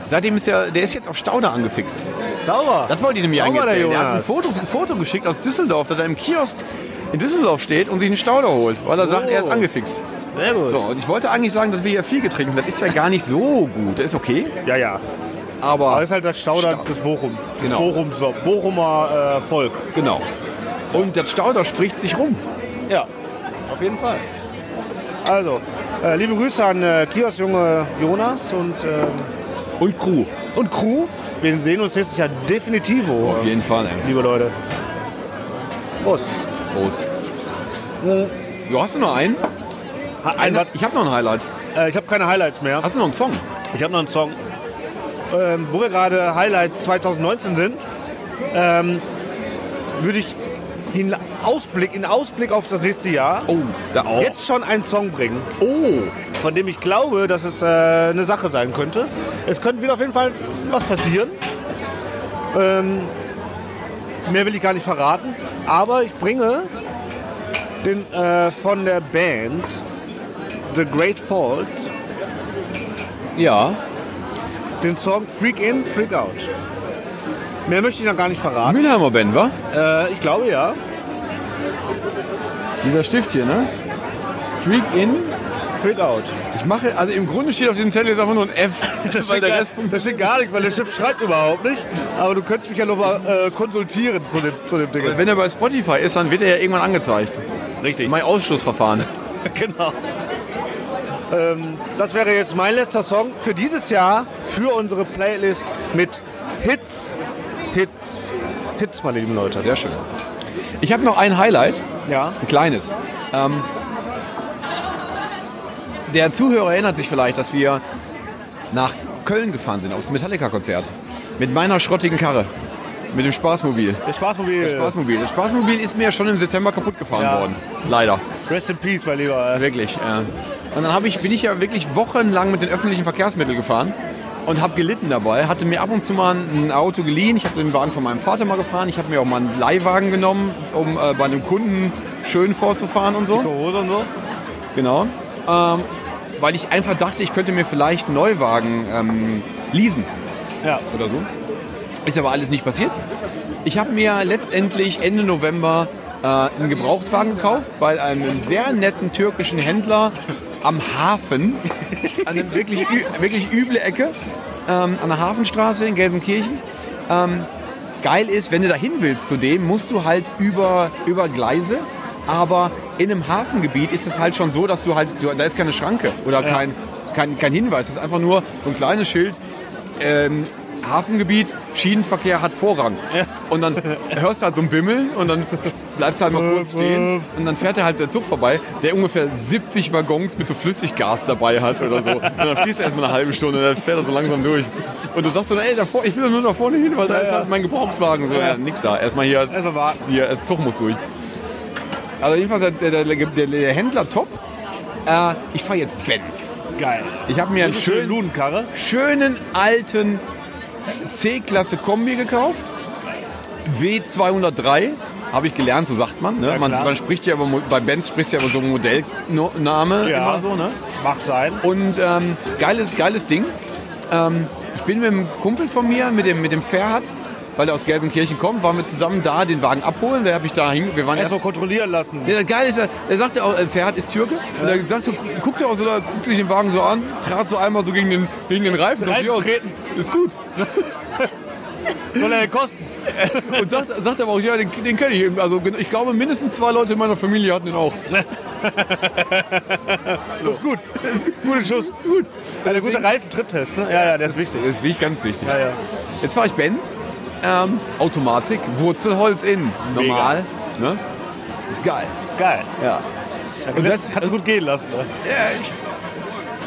seitdem ist der, der ist jetzt auf Stauder angefixt. Sauber. Das wollte ich nämlich eigentlich erzählen. Der hat ein. Foto, ein Foto geschickt aus Düsseldorf, dass er im Kiosk in Düsseldorf steht und sich einen Stauder holt, weil er sagt, er ist angefixt. Sehr gut. So, und ich wollte eigentlich sagen, dass wir hier viel getrunken haben. Das ist ja gar nicht so gut. Das ist okay, Ja, ja. aber Aber das ist halt das Stauder Stau- des Bochum. Das Genau. Bochum, so, Bochumer äh, Volk. genau. Und der Stauder spricht sich rum. Ja, auf jeden Fall. Also, äh, liebe Grüße an äh, Kiosk-Junge Jonas und, ähm, Und Crew. und Crew. Wir sehen uns nächstes Jahr definitivo, Auf jeden Fall. Ey. liebe Leute. Prost. Prost. Du hast du noch einen? Ein, Ein, ich habe noch ein Highlight. äh, ich habe keine Highlights mehr. Hast du noch einen Song? Ich habe noch einen Song. Ähm, wo wir gerade Highlights 2019 sind, ähm, würde ich in Ausblick, in Ausblick auf das nächste Jahr Oh, da auch. jetzt schon einen Song bringen, Oh, von dem ich glaube, dass es äh, eine Sache sein könnte. Es könnte wieder auf jeden Fall was passieren. Ähm, mehr will ich gar nicht verraten. Aber ich bringe den äh, von der Band The Great Fault ja. den Song Freak In, Freak Out. Mehr möchte ich noch gar nicht verraten. Mülheimer Band, wa? Äh, ich glaube ja. Dieser Stift hier, ne? Freak in. Freak Out. Ich mache, also im Grunde steht auf diesem Zettel jetzt einfach nur ein F, weil der gar, Rest da steht gar nichts, weil der Stift schreibt überhaupt nicht. Aber du könntest mich ja noch mal äh, konsultieren zu dem, zu dem Ding. Wenn er bei Spotify ist, dann wird er ja irgendwann angezeigt. Richtig. Mein Ausschlussverfahren. genau. Ähm, das wäre jetzt mein letzter Song für dieses Jahr, für unsere Playlist mit Hits, Hits, Hits, meine lieben Leute. Sehr schön. Ich habe noch ein Highlight, Ja. ein kleines. Ähm, der Zuhörer erinnert sich vielleicht, dass wir nach Köln gefahren sind, aufs Metallica-Konzert. Mit meiner schrottigen Karre. Mit dem Spaßmobil. Das Spaßmobil. Spaßmobil. Das Spaßmobil ist mir schon im September kaputt gefahren Ja. worden. Leider. Rest in Peace, mein Lieber. Wirklich. Ja. Und dann ich, bin ich ja wirklich wochenlang mit den öffentlichen Verkehrsmitteln gefahren und habe gelitten dabei. Hatte mir ab und zu mal ein Auto geliehen. Ich habe den Wagen von meinem Vater mal gefahren. Ich habe mir auch mal einen Leihwagen genommen, um äh, bei einem Kunden schön vorzufahren und so. Hose und so. Genau. Ähm, weil ich einfach dachte, ich könnte mir vielleicht einen Neuwagen ähm, leasen Ja. oder so. Ist aber alles nicht passiert. Ich habe mir letztendlich Ende November äh, einen Gebrauchtwagen gekauft bei einem sehr netten türkischen Händler am Hafen. An einer wirklich, wirklich üble Ecke. Ähm, an der Hafenstraße in Gelsenkirchen. Ähm, geil ist, wenn du da hin willst zu dem, musst du halt über, über Gleise. Aber in einem Hafengebiet ist es halt schon so, dass du halt, du, da ist keine Schranke oder kein, kein, kein Hinweis. Es ist einfach nur so ein kleines Schild. Ähm, Hafengebiet, Schienenverkehr hat Vorrang. Und dann hörst du halt so ein Bimmeln und dann bleibst du halt mal kurz stehen und dann fährt er halt der Zug vorbei, der ungefähr 70 Waggons mit so Flüssiggas dabei hat oder so. Und dann stehst du erstmal eine halbe Stunde und dann fährt er so langsam durch. Und du sagst so, ey, da vor, ich will doch nur nach vorne hin, weil da ist halt mein Gebrauchtwagen. So, ja, nix da. Erstmal hier, Erstmal warten. hier, der Zug muss durch. Also jedenfalls der, der, der, der Händler top. Äh, ich fahre jetzt Benz. Geil. Ich habe mir einen Schöne schönen Ludenkarre. schönen alten C-Klasse Kombi gekauft. W203 habe ich gelernt, so sagt man. Ne? Ja, man, man spricht ja bei Benz spricht ja über so einen Modellname Ja. immer so. Ne? Mag sein. Und ähm, geiles, geiles Ding. Ähm, ich bin mit einem Kumpel von mir, mit dem, mit dem Ferhat, weil er aus Gelsenkirchen kommt, waren wir zusammen da den Wagen abholen. Der habe ich da hin. Wir waren erst Erstmal kontrollieren lassen. ja, das Geile ist, er, er sagte auch, äh, Ferhat ist Türke. Und er sagt so, guckt er auch so, da, guckt sich den Wagen so an, trat so einmal so gegen den, gegen den Reifen. Reifen ja, treten. Ist gut. Soll er kosten? Und sagt, sagt aber auch, ja, den, den kenne ich. Also ich glaube, mindestens zwei Leute in meiner Familie hatten den auch. Ist gut. Ist gut. Guter Schuss. Gut. Ein guter Reifentritttest, ne? Ja, ja, der ist wichtig. Das ist wirklich ganz wichtig. Ja, ja. Jetzt fahre ich Benz. Ähm, Automatik, Wurzelholz innen. Normal. Ne? Ist geil. Geil. Ja. Und das das- kannst du gut gehen lassen. Ne? ja echt.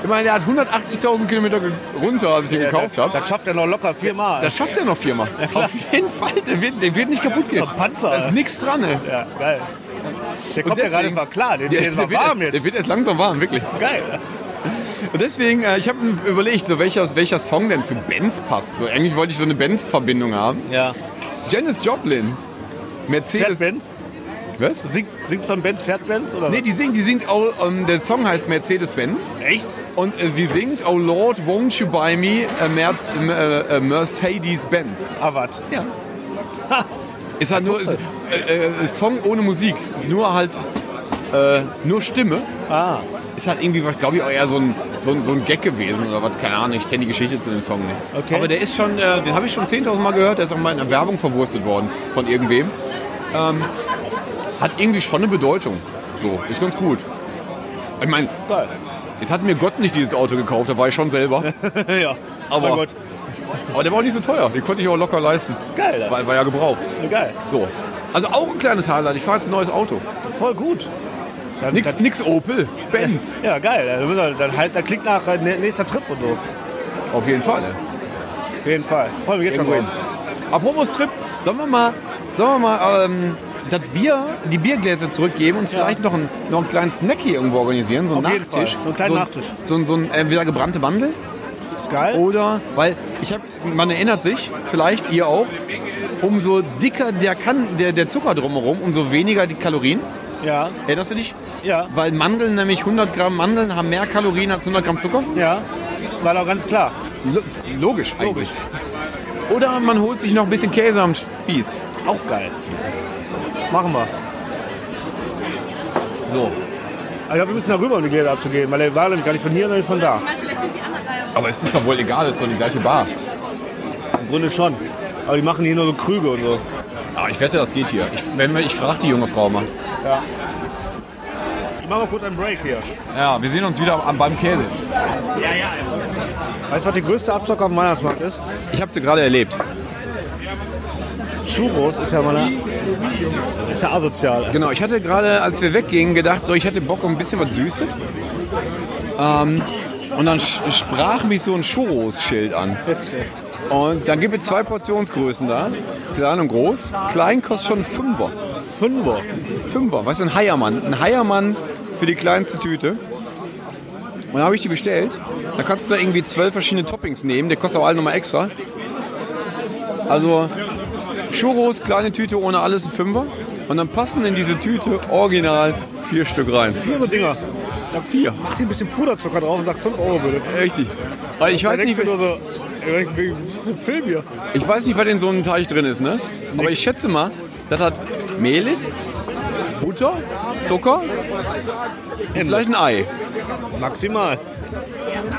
Ich meine, der hat 180.000 Kilometer runter, als ich den gekauft das, habe. das schafft er noch locker viermal. Das schafft er noch viermal. Auf jeden Fall. Der wird, der wird nicht kaputt gehen. So ein Panzer. Da ist nichts dran. Ey. ja, geil. Der kommt ja deswegen- gerade mal klar. Der, der ist mal wird warm erst, der jetzt. wird erst langsam warm, wirklich. Geil. Und deswegen, äh, ich habe überlegt, so welcher, welcher Song denn zu Benz passt. So, eigentlich wollte ich so eine Benz-Verbindung haben. Ja. Janis Joplin. Mercedes. Fährt Benz? Was? Singt, singt von Benz, fährt Benz? Oder Nee, die singt, die singt auch, ähm, der Song heißt Mercedes-Benz. Echt? Und äh, sie singt, Oh Lord, won't you buy me a, Merz, äh, äh, Mercedes-Benz. Ah, was? Ja. Ist halt nur ist, äh, äh, Song ohne Musik. Ist nur halt äh, nur Stimme. Ah. Ist halt irgendwie, glaube ich, auch eher so ein, so, ein, so ein Gag gewesen oder was, keine Ahnung, ich kenne die Geschichte zu dem Song nicht. Okay. Aber der ist schon, äh, den habe ich schon 10.000 Mal gehört, der ist auch mal in einer Werbung verwurstet worden von irgendwem. Ähm, hat irgendwie schon eine Bedeutung. So, ist ganz gut. Ich meine, jetzt hat mir Gott nicht dieses Auto gekauft, da war ich schon selber. ja. Aber- Mein Gott. Aber der war auch nicht so teuer, den konnte ich auch locker leisten. Geil. Weil war ja gebraucht. Geil. So. Also auch ein kleines Highlight, ich fahre jetzt ein neues Auto. Voll gut. Dann, Nix, dann, nix Opel, Benz. ja, geil. Dann, müssen wir- dann, halt, dann klingt nach äh, nä- nächster Trip und so. Auf jeden Fall. Auf jeden Fall. Freue mich jetzt schon hin. Apropos Trip, sollen wir mal, sollen wir mal ähm, das Bier, die Biergläser zurückgeben und uns vielleicht noch einen, noch einen kleinen Snack hier irgendwo organisieren, so einen Auf jeden Nachtisch. Fall. So einen kleinen so, Nachtisch. So, ein- so ein entweder gebrannte Mandel Ist geil. oder, weil ich habe, man erinnert sich, vielleicht ihr auch, umso dicker der, kann, der, der Zucker drumherum, umso weniger die Kalorien. Ja. Erinnerst du dich? Ja. Weil Mandeln, nämlich 100 Gramm Mandeln, haben mehr Kalorien als 100 Gramm Zucker. Ja. War doch ganz klar. Lo- Logisch eigentlich. Oder man holt sich noch ein bisschen Käse am Spieß. Auch geil. Machen wir. So. Ich glaube, wir müssen da rüber, um die Gläser abzugeben, weil der war nämlich gar nicht von hier, sondern von da. Aber es ist doch wohl egal, es ist doch die gleiche Bar. Im Grunde schon. Aber die machen hier nur so Krüge und so. Ah, ich wette, das geht hier. Ich, wenn wir- ich frage die junge Frau mal. Ich mach mal kurz einen Break hier. Ja, wir sehen uns wieder am, beim Käse. Weißt du, was die größte Abzocke auf dem Weihnachtsmarkt ist? Ich habe sie gerade erlebt. Churros ist ja mal ist ja asozial. Genau, ich hatte gerade, als wir weggingen, gedacht, so, ich hätte Bock auf ein bisschen was Süßes. Ähm, Und dann sprach mich so ein Churros-Schild an. Und dann gibt es zwei Portionsgrößen da. Klein und groß. Klein kostet schon Fünfer. Fünfer. Fünfer. Was ist ein Heiermann? Ein Heiermann für die kleinste Tüte. Und dann habe ich die bestellt. Da kannst du da irgendwie zwölf verschiedene Toppings nehmen. Der kostet auch alle nochmal extra. Also Churros, kleine Tüte ohne alles, ein Fünfer. Und dann passen in diese Tüte original vier Stück rein. Vier so Dinger. Ja, vier. Mach dir ein bisschen Puderzucker drauf und sag 5 Euro bitte. Richtig. Aber ich weiß, nicht, du nur so, Film hier. ich weiß nicht, was in so einem Teich drin ist, ne? Aber ich schätze mal, das hat Mehl ist, Butter, Zucker und vielleicht ein Ei. Maximal.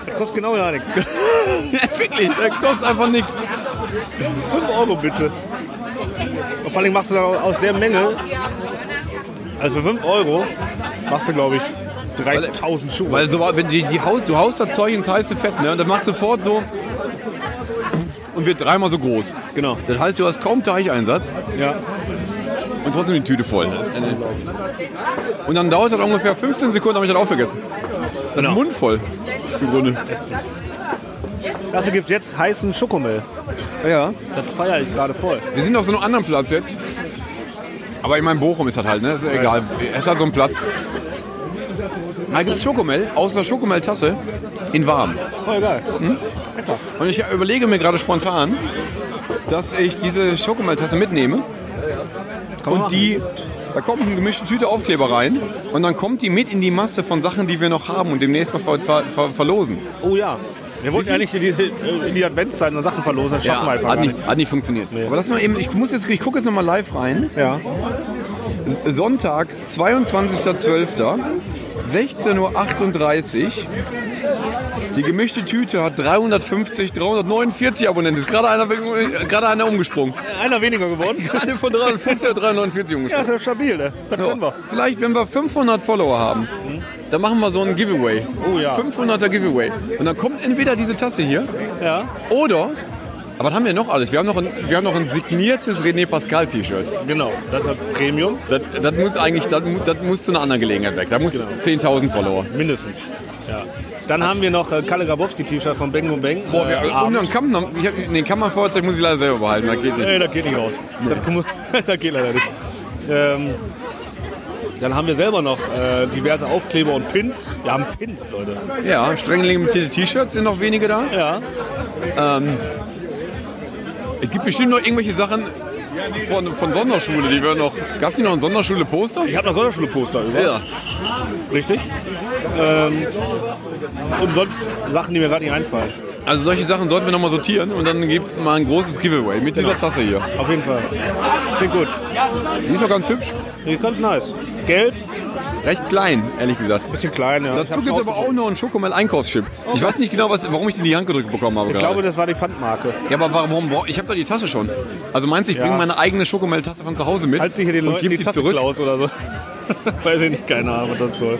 Das kostet genau gar nichts. Wirklich, das kostet einfach nichts. 5 Euro bitte. Und vor allem machst du dann aus der Menge, also für 5 Euro, machst du glaube ich 3000 Schuhe. Weil so, wenn die, die Haus, du haust das Zeug ins heiße Fett, ne? Und das macht sofort so und wird dreimal so groß. genau. Das heißt, du hast kaum Teicheinsatz Ja. und trotzdem die Tüte voll. Und dann dauert das ungefähr 15 Sekunden, habe ich das auch vergessen. Das ist Genau. Mund voll. Im Grunde. Dafür gibt es jetzt heißen Schokomel. Ja. Das feiere ich gerade voll. Wir sind auf so einem anderen Platz jetzt. Aber ich meine, Bochum ist das halt, ne? Ist ja egal. Es ist halt so ein Platz. Da gibt es Schokomel aus einer Schokomel-Tasse in warm. Voll geil. Und ich überlege mir gerade spontan, dass ich diese Schokomel-Tasse mitnehme man und die, da kommt eine gemischte Tüte Aufkleber rein und dann kommt die mit in die Masse von Sachen, die wir noch haben und demnächst mal ver ver ver verlosen. Oh ja. Wir wollten ja nicht in die, in die Adventszeit nur Sachen verlosen, wir einfach hat nicht, hat nicht funktioniert. Aber das mal eben, ich muss jetzt, ich gucke jetzt noch mal live rein. Ja. Sonntag, 22.12. 16.38 Uhr. Die gemischte Tüte hat 350, 349 Abonnenten. Ist gerade einer, gerade einer umgesprungen. Einer weniger geworden. Gerade von 350 auf 349 Ja, umgesprungen. ist ja stabil, ne? Das können wir. Vielleicht, wenn wir 500 Follower haben, dann machen wir so ein Giveaway. Oh ja. 500er Giveaway. Und dann kommt entweder diese Tasse hier Ja. oder, aber was haben wir noch alles? Wir haben noch ein, wir haben noch ein signiertes René Pascal T-Shirt. Genau. Das ist halt Premium. Das, das muss eigentlich, das, das muss zu einer anderen Gelegenheit weg. Da muss Genau. 10.000 Follower. Mindestens. Ja. Dann haben wir noch äh, Kalle Grabowski-T-Shirt von Bang Boom Bang. Boah, wir, äh, und dann kann man, ich hab, den Kammerfeuerzeug muss ich leider selber behalten, das geht nicht. Nee, das geht nicht raus. Das, kann man- das geht leider nicht. Ähm, dann haben wir selber noch äh, diverse Aufkleber und Pins. Wir haben Pins, Leute. Ja, streng limitierte T-Shirts sind noch wenige da. Ja. Es gibt bestimmt noch irgendwelche Sachen von, von Sonderschule, die wir noch. Gab es nicht noch ein Sonderschule-Poster? Ich habe noch Sonderschule-Poster über. Ja. Richtig. Ähm, und sonst Sachen, die mir gerade nicht einfallen. Also solche Sachen sollten wir nochmal sortieren und dann gibt es mal ein großes Giveaway mit dieser Tasse hier. Auf jeden Fall. Klingt gut. Die ist doch ganz hübsch. Die ist ganz nice. Gelb, Recht klein, ehrlich gesagt. bisschen klein. Ja. Dazu gibt es aber auch noch einen Schokomel-Einkaufschip. Ich weiß nicht genau, was, warum ich den in die Hand gedrückt bekommen habe Ich gerade. glaube, das war die Pfandmarke. Ja, aber warum? Ich habe doch die Tasse schon. Also meinst du, ich Ja. bringe meine eigene Schokomel-Tasse von zu Hause mit Halt sich hier den und gebe die die Tasse zurück? klaus oder so. Weiß ich nicht, keine Ahnung, was das soll.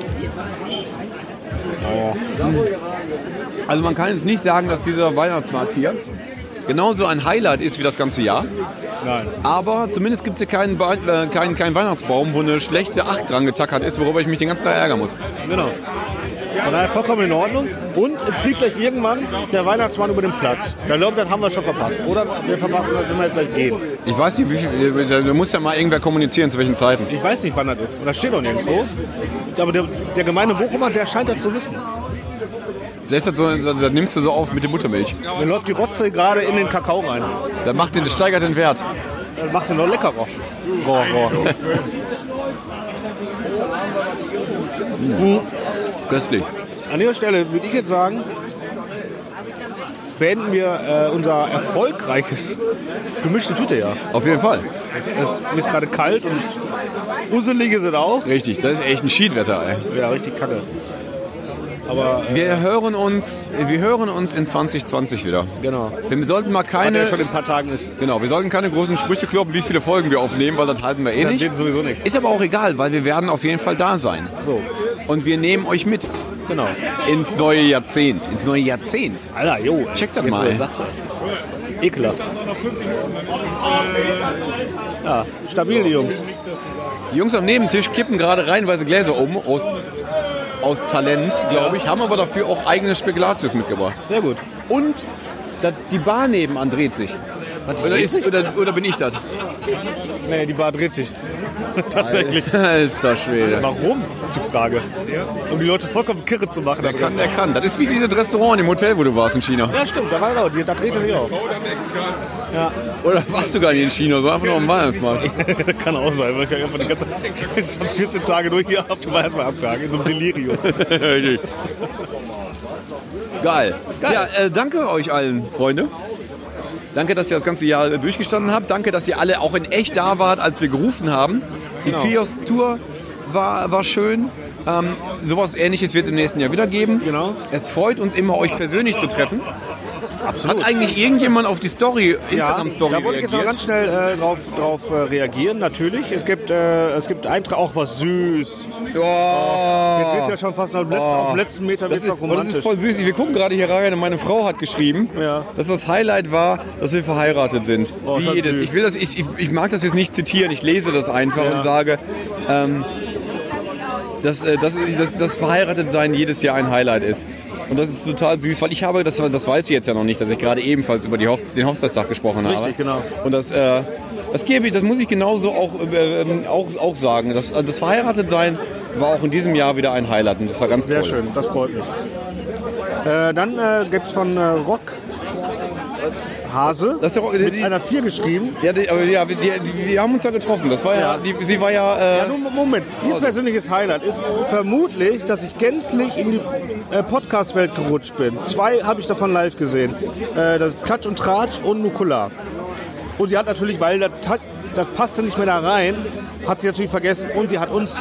Also man kann jetzt nicht sagen, dass dieser Weihnachtsmarkt hier genauso ein Highlight ist wie das ganze Jahr. Nein. Aber zumindest gibt es hier keinen, äh, keinen, keinen Weihnachtsbaum, wo eine schlechte Acht dran getackert ist, worüber ich mich den ganzen Tag ärgern muss. Genau. Von daher vollkommen in Ordnung. Und es fliegt gleich irgendwann der Weihnachtsmann über den Platz. Ich glaube, das haben wir schon verpasst. Oder wir verpassen das, wenn wir jetzt gleich gehen. Ich weiß nicht, wie viel, da muss ja mal irgendwer kommunizieren, zu welchen Zeiten. Ich weiß nicht, wann das ist. Und das steht doch nirgendwo. Aber der, der gemeine Bochumer, der scheint das zu wissen. Das, so, das nimmst du so auf mit der Buttermilch. Mir läuft die Rotze gerade in den Kakao rein. Das, macht den, das steigert den Wert. Das macht den noch leckerer. Roh, roh. Köstlich. An dieser Stelle würde ich jetzt sagen, beenden wir äh, unser erfolgreiches gemischte Tüte-Jahr. Auf jeden Fall. Es ist gerade kalt und uselig ist es auch. Richtig, das ist echt ein Schiedwetter, ey. Ja, richtig kacke. Aber Wir hören uns, wir hören uns in 2020 wieder. genau. Wir sollten mal ja keine, schon in ein paar Tagen ist. genau, wir sollten keine großen Sprüche kloppen, wie viele Folgen wir aufnehmen, weil das halten wir eh Das nicht. wird sowieso nichts. Ist aber auch egal, weil wir werden auf jeden Fall da sein. So, Und wir nehmen euch mit genau. ins neue Jahrzehnt. Ins neue Jahrzehnt. Alter, jo. Check das Jetzt, mal, ey. Ekelhaft. Ja, stabil, die Jungs. Die Jungs am Nebentisch kippen gerade reihenweise Gläser um. Aus aus Talent, glaube ich, haben aber dafür auch eigene Spekulatius mitgebracht. Sehr gut. Und da, die Bar nebenan dreht sich. Oder, ist, oder, oder bin ich das? Nee, die Bar dreht sich. Tatsächlich. Alter Schwede. Warum? ist die Frage. Um die Leute vollkommen kirre zu machen. Wer kann, der kann. Das ist wie dieses Restaurant im Hotel, wo du warst in China. Ja, stimmt, da war er auch. Da dreht er sich auch. Ja, Oder warst du gar nicht in China, so einfach nur am Weihnachtsmarkt. kann auch sein. Weil ich kann einfach die ganze, ich habe 14 Tage durch hier auf dem Weihnachtsmarkt abgehangen, in so einem Delirium. Geil. Ja, äh, danke euch allen, Freunde. Danke, dass ihr das ganze Jahr durchgestanden habt. Danke, dass ihr alle auch in echt da wart, als wir gerufen haben. Die Genau. Kiosk-Tour war, war schön. Ähm, sowas ähnliches wird es im nächsten Jahr wieder geben. Genau. Es freut uns immer, euch persönlich zu treffen. Hat eigentlich irgendjemand auf die Story, Instagram-Story da wollte ich jetzt reagiert? ganz schnell äh, drauf, drauf äh, reagieren. Natürlich, es gibt, äh, es gibt Eintrag auch was süß. Oh. Jetzt wird ja schon fast auf dem letzten, auf dem letzten Meter Das ist, und das romantisch. ist voll süß. Wir gucken gerade hier rein und meine Frau hat geschrieben, Ja. dass das Highlight war, dass wir verheiratet sind. Oh, Wie jedes. süß. Ich, will das, ich, ich, ich mag das jetzt nicht zitieren, ich lese das einfach Ja. und sage, ähm, dass, äh, dass, dass das Verheiratetsein jedes Jahr ein Highlight ist. Und das ist total süß, weil ich habe, das, das weiß sie jetzt ja noch nicht, dass ich gerade ebenfalls über die Hochze den Hochzeitstag gesprochen habe. Richtig, genau. Und das, äh, das gebe ich, das muss ich genauso auch, äh, ähm, auch, auch sagen. Das, also das Verheiratetsein war auch in diesem Jahr wieder ein Highlight und das war ganz Sehr toll. schön, das freut mich. Äh, dann äh, gibt es von äh, Rock Hase Das ist doch- mit die- einer 4 geschrieben. Ja, die, aber ja, wir, haben uns ja getroffen. Das war ja, Ja. die, sie war ja. Äh, Ja, nun, Moment, ihr persönliches Highlight ist vermutlich, dass ich gänzlich in die äh, Podcast-Welt gerutscht bin. Zwei habe ich davon live gesehen. Äh, das Klatsch und Tratsch und Nukular. Und sie hat natürlich, weil das, das passte nicht mehr da rein, hat sie natürlich vergessen und sie hat uns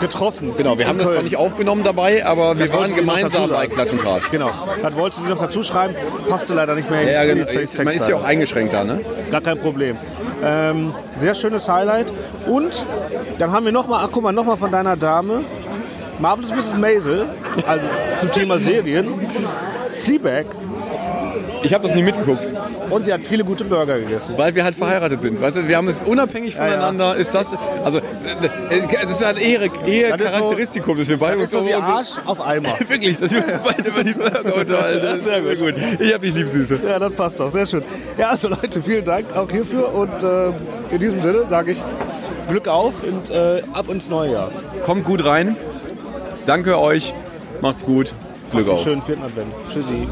getroffen. genau, wir haben In das zwar Köln. nicht aufgenommen dabei, aber wir wollte waren gemeinsam bei. Klatsch und Tratsch. Genau, das wollte sie noch dazu schreiben, passte leider nicht mehr Ja, die genau. Man ist ja auch eingeschränkt da, ne? Gar kein Problem. Ähm, sehr schönes Highlight. Und dann haben wir nochmal, ach guck mal, nochmal von deiner Dame, Marvelous Mrs. Maisel, also zum Thema Serien, Fleabag Ich habe das nie mitgeguckt, und sie hat viele gute Burger gegessen. weil wir halt verheiratet sind. Weißt du, wir haben es unabhängig Ja, ja. voneinander. Ist das, also, äh, das ist halt ist so- Charakteristikum, dass wir beide Das uns so wie Arsch auf Eimer. Wirklich, dass wir uns beide über die Burger unterhalten. Sehr gut. Ich hab dich lieb, Süße. Ja, das passt doch, sehr schön. Ja, also Leute, vielen Dank auch hierfür und äh, in diesem Sinne sage ich Glück auf und äh, ab ins neue Jahr. Kommt gut rein. Danke euch. Macht's gut. Glück auf. Schönen vierten Advent. Tschüssi.